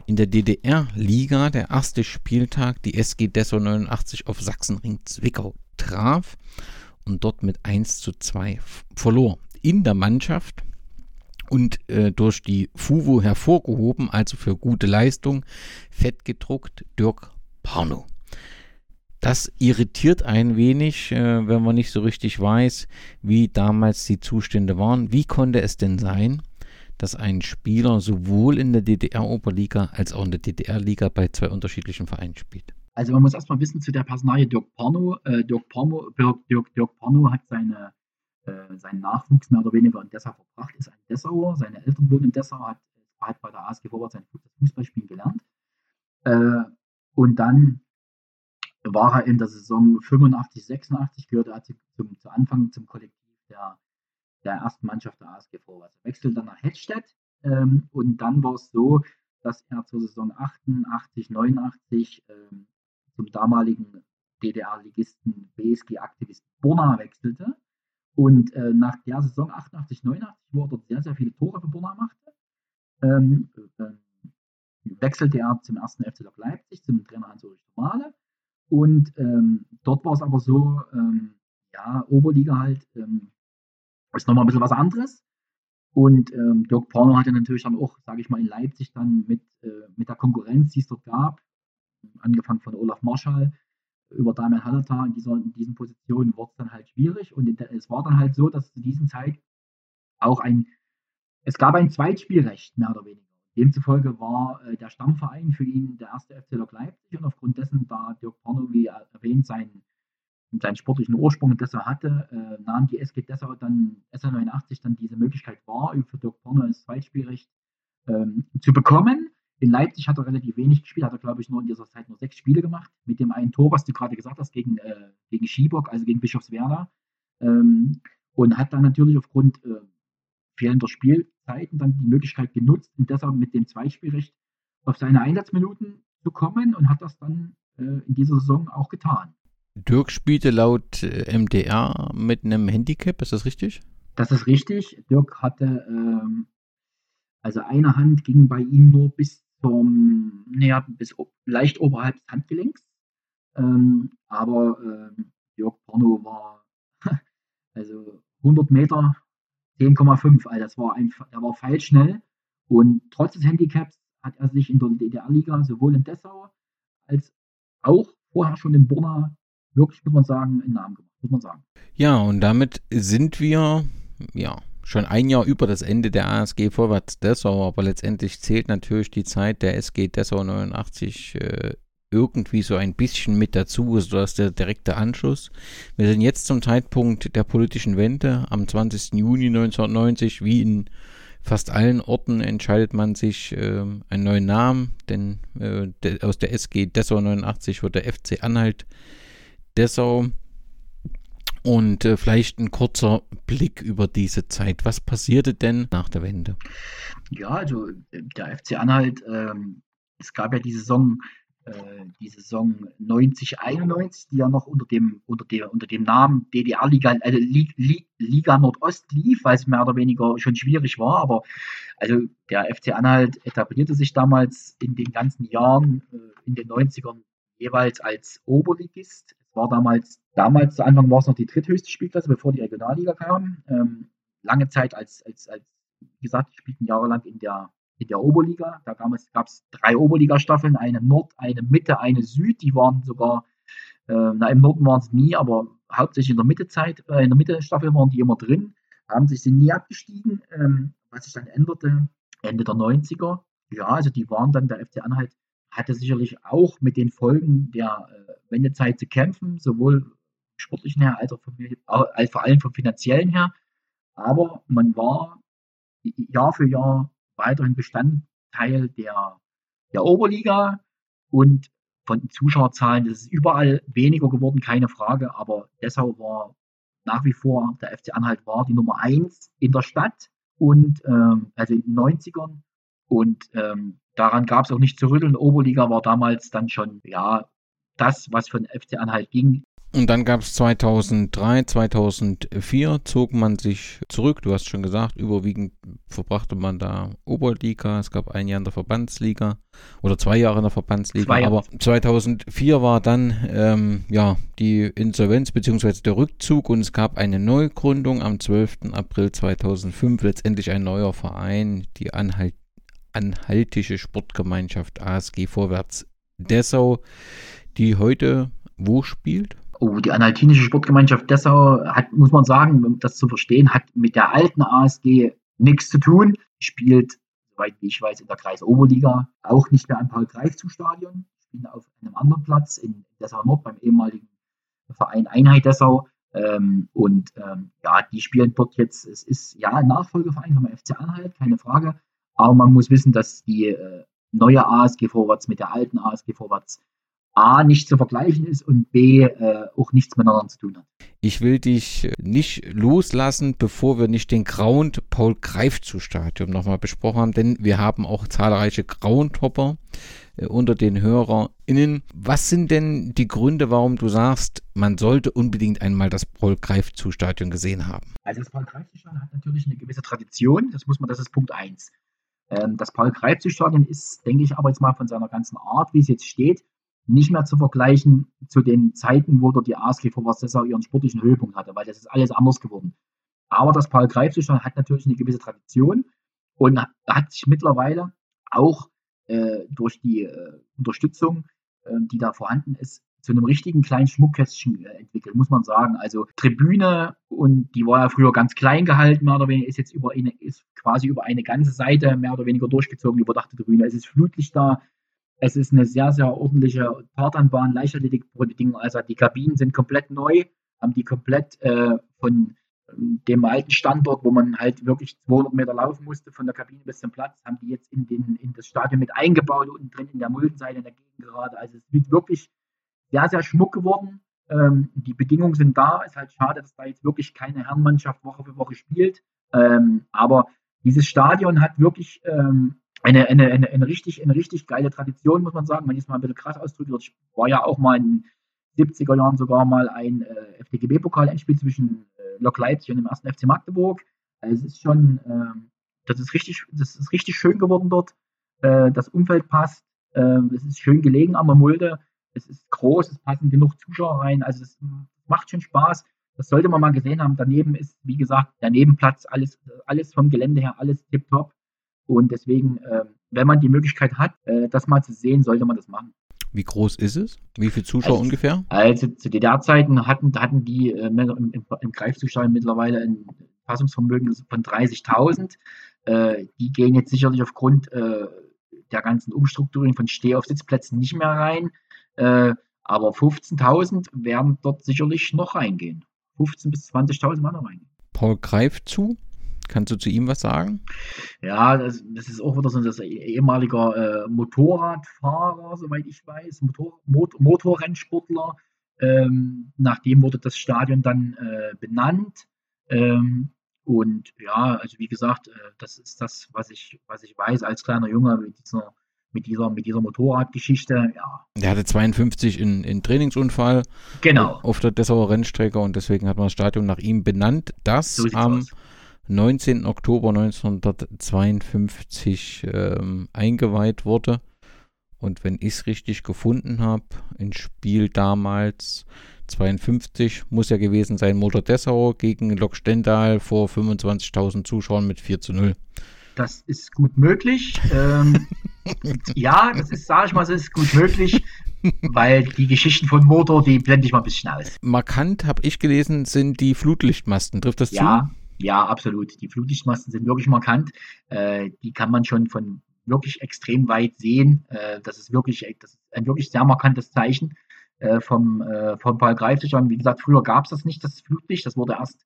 S2: in der DDR-Liga der erste Spieltag die SG Dessau 89 auf Sachsenring Zwickau traf und dort mit 1 zu 2 verlor. In der Mannschaft und äh, durch die FUVO hervorgehoben, also für gute Leistung, fett gedruckt Dirk Parno. Das irritiert ein wenig, äh, wenn man nicht so richtig weiß, wie damals die Zustände waren. Wie konnte es denn sein, dass ein Spieler sowohl in der DDR-Oberliga als auch in der DDR-Liga bei zwei unterschiedlichen Vereinen spielt?
S3: Also man muss erstmal wissen zu der Personalie Dirk Porno. Äh, Dirk, Porno Dirk, Dirk, Dirk Porno hat seine äh, seinen Nachwuchs mehr oder weniger in Dessau verbracht, ist ein Dessauer, seine Eltern wohnen in Dessau, hat, hat bei der ASG Vorwärts sein Fußballspielen gelernt. Äh, und dann war er in der Saison 85, 86, gehörte er zum, zu Anfang zum Kollektiv der, der ersten Mannschaft der ASG Vorwärts. Er wechselte dann nach Hettstedt ähm, und dann war es so, dass er zur Saison 88, 89 ähm, zum damaligen DDR-Ligisten BSG-Aktivist Burna wechselte und äh, nach der Saison 88, 89, wo er dort sehr, sehr viele Tore für Borna machte, ähm, äh, wechselte er zum ersten FC Lok Leipzig, zum Trainer Hans-Ulrich Tomale. Und ähm, dort war es aber so, ähm, ja, Oberliga halt, ähm, ist nochmal ein bisschen was anderes. Und ähm, Dirk Porno hatte natürlich dann auch, sage ich mal, in Leipzig dann mit, äh, mit der Konkurrenz, die es dort gab, angefangen von Olaf Marschall über Damian Hallertar in, dieser, in diesen Positionen wurde es dann halt schwierig und es war dann halt so, dass zu dieser Zeit auch ein, es gab ein Zweitspielrecht, mehr oder weniger. Demzufolge war äh, der Stammverein für ihn der erste FC Lok Leipzig und aufgrund dessen, da Dirk Porno, wie erwähnt, seinen, seinen sportlichen Ursprung in Dessau hatte, äh, nahm die SG Dessau dann, SA89 dann diese Möglichkeit wahr, für Dirk Porno das Zweitspielrecht ähm, zu bekommen. In Leipzig hat er relativ wenig gespielt, hat er, glaube ich, nur in dieser Zeit nur sechs Spiele gemacht, mit dem einen Tor, was du gerade gesagt hast, gegen, äh, gegen Schiebock, also gegen Bischofswerda. Ähm, und hat dann natürlich aufgrund äh, fehlender Spielzeiten dann die Möglichkeit genutzt und deshalb mit dem Zweispielrecht auf seine Einsatzminuten zu kommen und hat das dann äh, in dieser Saison auch getan.
S2: Dirk spielte laut äh, MDR mit einem Handicap, ist das richtig?
S3: Das ist richtig. Dirk hatte, ähm, also eine Hand ging bei ihm nur bis zum, naja, bis leicht oberhalb des Handgelenks. Ähm, aber ähm, Jörg Porno war also 100 Meter 10,5. Also das war ein, er war feilschnell und trotz des Handicaps hat er sich in der DDR-Liga sowohl in Dessau als auch vorher schon in Burna wirklich, muss man sagen, einen Namen gemacht, muss man sagen.
S2: Ja, und damit sind wir, ja, schon ein Jahr über das Ende der ASG Vorwärts. Dessau, aber letztendlich zählt natürlich die Zeit der SG Dessau 89 äh, irgendwie so ein bisschen mit dazu, so dass der direkte Anschluss. Wir sind jetzt zum Zeitpunkt der politischen Wende. Am 20. Juni 1990, wie in fast allen Orten entscheidet man sich äh, einen neuen Namen, denn äh, de, aus der SG Dessau 89 wird der FC Anhalt Dessau und äh, vielleicht ein kurzer Blick über diese Zeit. Was passierte denn nach der Wende?
S3: Ja, also äh, der FC Anhalt, ähm, es gab ja die Saison, äh, die Saison 90, 91, die ja noch unter dem, unter der, unter dem Namen DDR-Liga, äh, Liga, Liga Nordost lief, weil es mehr oder weniger schon schwierig war. Aber also der FC Anhalt etablierte sich damals in den ganzen Jahren, äh, in den 90ern jeweils als Oberligist war damals, damals zu Anfang war es noch die dritthöchste Spielklasse, bevor die Regionalliga kam. Ähm, lange Zeit als, als, als, wie gesagt, spielten jahrelang in der, in der Oberliga. Da gab es drei Oberligastaffeln, eine Nord, eine Mitte, eine Süd. Die waren sogar, äh, na, im Norden waren es nie, aber hauptsächlich in der Mittezeit, äh, in der Mitte waren die immer drin, haben sich sind nie abgestiegen, ähm, was sich dann änderte Ende der 90er. Ja, also die waren dann der FC Anhalt hatte sicherlich auch mit den Folgen der äh, Wendezeit zu kämpfen, sowohl sportlichen her als auch vom, als vor allem vom finanziellen her. Aber man war Jahr für Jahr weiterhin Bestandteil der, der Oberliga und von den Zuschauerzahlen das ist überall weniger geworden, keine Frage. Aber Dessau war nach wie vor, der FC Anhalt war die Nummer eins in der Stadt und ähm, also in den 90ern. Und ähm, daran gab es auch nicht zu rütteln. Oberliga war damals dann schon, ja, das, was von FC Anhalt ging.
S2: Und dann gab es 2003, 2004 zog man sich zurück. Du hast schon gesagt, überwiegend verbrachte man da Oberliga. Es gab ein Jahr in der Verbandsliga oder zwei Jahre in der Verbandsliga. Zwei Aber 2004 war dann ähm, ja die Insolvenz bzw. der Rückzug und es gab eine Neugründung am 12. April 2005. Letztendlich ein neuer Verein, die Anhalt Anhaltische Sportgemeinschaft ASG Vorwärts Dessau, die heute wo spielt?
S3: Oh, die Anhaltinische Sportgemeinschaft Dessau hat, muss man sagen, um das zu verstehen, hat mit der alten ASG nichts zu tun. Spielt, soweit ich weiß, in der Kreisoberliga auch nicht mehr am Paul-Greifzu-Stadion. Spielen auf einem anderen Platz in Dessau Nord beim ehemaligen Verein Einheit Dessau. Ähm, und ähm, ja, die spielen dort jetzt, es ist ja ein Nachfolgeverein vom FC Anhalt, keine Frage. Aber man muss wissen, dass die äh, neue ASG Vorwärts mit der alten ASG Vorwärts A nicht zu vergleichen ist und B äh, auch nichts miteinander zu tun hat.
S2: Ich will dich nicht loslassen, bevor wir nicht den Ground Paul Greifzu Stadion nochmal besprochen haben, denn wir haben auch zahlreiche Groundhopper äh, unter den HörerInnen. Was sind denn die Gründe, warum du sagst, man sollte unbedingt einmal das Paul Greifzu Stadion gesehen haben?
S3: Also das Paul Greifzu Stadion hat natürlich eine gewisse Tradition, das muss man, das ist Punkt 1. Ähm, das Paul-Greifzu-Stadion ist, denke ich, aber jetzt mal von seiner ganzen Art, wie es jetzt steht, nicht mehr zu vergleichen zu den Zeiten, wo dort die ASG Vorwassessau ihren sportlichen Höhepunkt hatte, weil das ist alles anders geworden. Aber das Paul-Greifzu-Stadion hat natürlich eine gewisse Tradition und hat sich mittlerweile auch äh, durch die äh, Unterstützung ähm, die da vorhanden ist, zu einem richtigen kleinen Schmuckkästchen äh, entwickelt, muss man sagen. Also Tribüne und die war ja früher ganz klein gehalten, mehr oder weniger, ist jetzt über eine, ist quasi über eine ganze Seite mehr oder weniger durchgezogen, überdachte Tribüne. Es ist Flutlicht da. Es ist eine sehr, sehr ordentliche Tartanbahn, Leichtathletikbedingungen. Also die Kabinen sind komplett neu, haben die komplett äh, von ähm, dem alten Standort, wo man halt wirklich 200 Meter laufen musste von der Kabine bis zum Platz, haben die jetzt in, den, in das Stadion mit eingebaut, unten drin in der Muldenseite in der Gegend gerade. Also es wird wirklich sehr, sehr schmuck geworden. Ähm, die Bedingungen sind da. Es ist halt schade, dass da jetzt wirklich keine Herrenmannschaft Woche für Woche spielt. Ähm, aber dieses Stadion hat wirklich ähm, eine, eine, eine, eine, richtig, eine richtig geile Tradition, muss man sagen. Wenn ich es mal ein bisschen krass ausdrücke, ich war ja auch mal in den 70er Jahren sogar mal ein äh, FDGB-Pokal-Endspiel zwischen äh, Lok Leipzig und dem ersten FC Magdeburg. Also es ist schon, äh, das ist richtig, das ist richtig schön geworden dort. Äh, das Umfeld passt. Äh, es ist schön gelegen am Mulde es ist groß, es passen genug Zuschauer rein, also es macht schon Spaß. Das sollte man mal gesehen haben. Daneben ist, wie gesagt, der Nebenplatz, alles, alles vom Gelände her, alles tipptopp. Und deswegen, äh, wenn man die Möglichkeit hat, äh, das mal zu sehen, sollte man das machen.
S2: Wie groß ist es? Wie viele Zuschauer
S3: also,
S2: ungefähr?
S3: Also zu DDR-Zeiten hatten, hatten die äh, im, im, im Greifzuschauer mittlerweile ein Fassungsvermögen von 30.000. Äh, die gehen jetzt sicherlich aufgrund der ganzen Umstrukturierung von Steh- auf Sitzplätzen nicht mehr rein. Äh, aber 15.000 werden dort sicherlich noch reingehen. 15.000 bis 20.000 Mann noch reingehen.
S2: Paul greift zu. Kannst du zu ihm was sagen?
S3: Ja, das, das ist auch wieder so ein ehemaliger äh, Motorradfahrer, soweit ich weiß, Motor, Mot Motorrennsportler. Ähm, nachdem wurde das Stadion dann äh, benannt. Ähm, und ja, also wie gesagt, äh, das ist das, was ich, was ich weiß als kleiner Junge mit dieser mit dieser, mit dieser Motorradgeschichte, ja.
S2: Der hatte 52 in, in Trainingsunfall
S3: genau.
S2: auf der Dessauer Rennstrecke und deswegen hat man das Stadion nach ihm benannt, das so am aus. 19. Oktober 1952 ähm, eingeweiht wurde. Und wenn ich es richtig gefunden habe, ein Spiel damals 52 muss ja gewesen sein, Motor Dessau gegen Lok Stendal vor 25.000 Zuschauern mit 4 zu 0.
S3: Das ist gut möglich. Ähm, ja, das ist, sage ich mal, das ist gut möglich, weil die Geschichten von Motor, die blende ich mal ein bisschen aus.
S2: Markant, habe ich gelesen, sind die Flutlichtmasten. Trifft das
S3: ja, zu? Ja, absolut. Die Flutlichtmasten sind wirklich markant. Äh, die kann man schon von wirklich extrem weit sehen. Äh, das ist wirklich das ist ein wirklich sehr markantes Zeichen äh, vom, äh, vom Paul Greiflich. Wie gesagt, früher gab es das nicht, das Flutlicht. Das wurde erst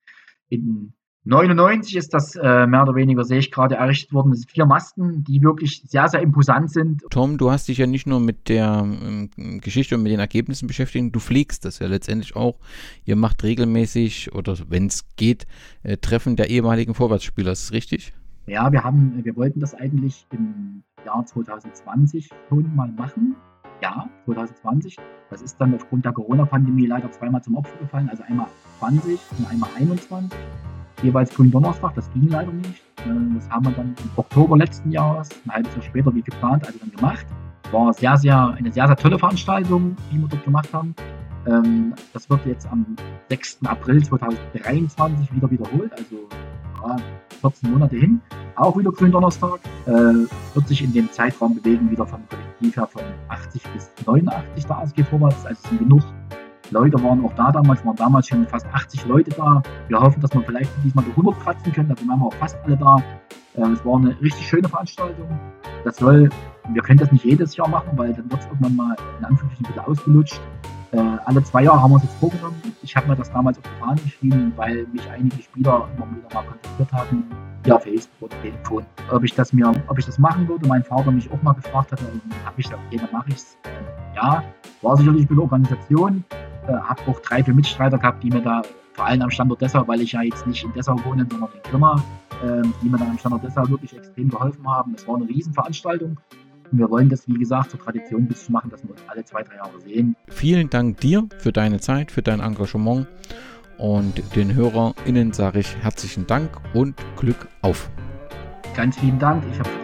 S3: in 99 ist das äh, mehr oder weniger, sehe ich gerade, errichtet worden. Das sind vier Masten, die wirklich sehr, sehr imposant sind.
S2: Tom, du hast dich ja nicht nur mit der ähm, Geschichte und mit den Ergebnissen beschäftigt, du pflegst das ja letztendlich auch. Ihr macht regelmäßig oder wenn es geht, äh, Treffen der ehemaligen Vorwärtsspieler, ist das richtig?
S3: Ja, wir haben, wir wollten das eigentlich im Jahr 2020 schon mal machen. Ja, 2020. Das ist dann aufgrund der Corona-Pandemie leider zweimal zum Opfer gefallen, also einmal 20 und einmal 21 jeweils Gründonnerstag. Das ging leider nicht. Äh, das haben wir dann im Oktober letzten Jahres, ein halbes Jahr später wie geplant, also dann gemacht. War sehr, sehr, eine sehr, sehr tolle Veranstaltung, die wir dort gemacht haben. Ähm, das wird jetzt am 6. April 2023 wieder wiederholt, also 14 Monate hin. Auch wieder Gründonnerstag. Äh, wird sich in dem Zeitraum bewegen, wieder vom Kollektiv her von 80 bis 89 der ASG vorwärts. Also sind genug Leute waren auch da damals, waren damals schon fast 80 Leute da. Wir hoffen, dass wir vielleicht diesmal die 100 kratzen können, dafür waren wir auch fast alle da. Ähm, es war eine richtig schöne Veranstaltung. Das soll, wir können das nicht jedes Jahr machen, weil dann wird es irgendwann mal in Anführungsstrichen bitte ausgelutscht. Äh, alle zwei Jahre haben wir uns jetzt vorgenommen. Ich habe mir das damals auf die Fahne geschrieben, weil mich einige Spieler immer wieder mal kontaktiert hatten, via Facebook oder Telefon, ob ich das mir, ob ich das machen würde. Mein Vater mich auch mal gefragt hat, habe ich gesagt, okay, dann mache ich es. Ja, war sicherlich eine Organisation, äh, habe auch drei, vier Mitstreiter gehabt, die mir da vor allem am Standort Dessau, weil ich ja jetzt nicht in Dessau wohne, sondern in Grimma, äh, die mir dann am Standort Dessau wirklich extrem geholfen haben. Es war eine Riesenveranstaltung. Und wir wollen das, wie gesagt, zur Tradition bis machen, dass wir uns alle zwei, drei Jahre sehen.
S2: Vielen Dank dir für deine Zeit, für dein Engagement. Und den HörerInnen sage ich herzlichen Dank und Glück auf.
S3: Ganz vielen Dank. Ich habe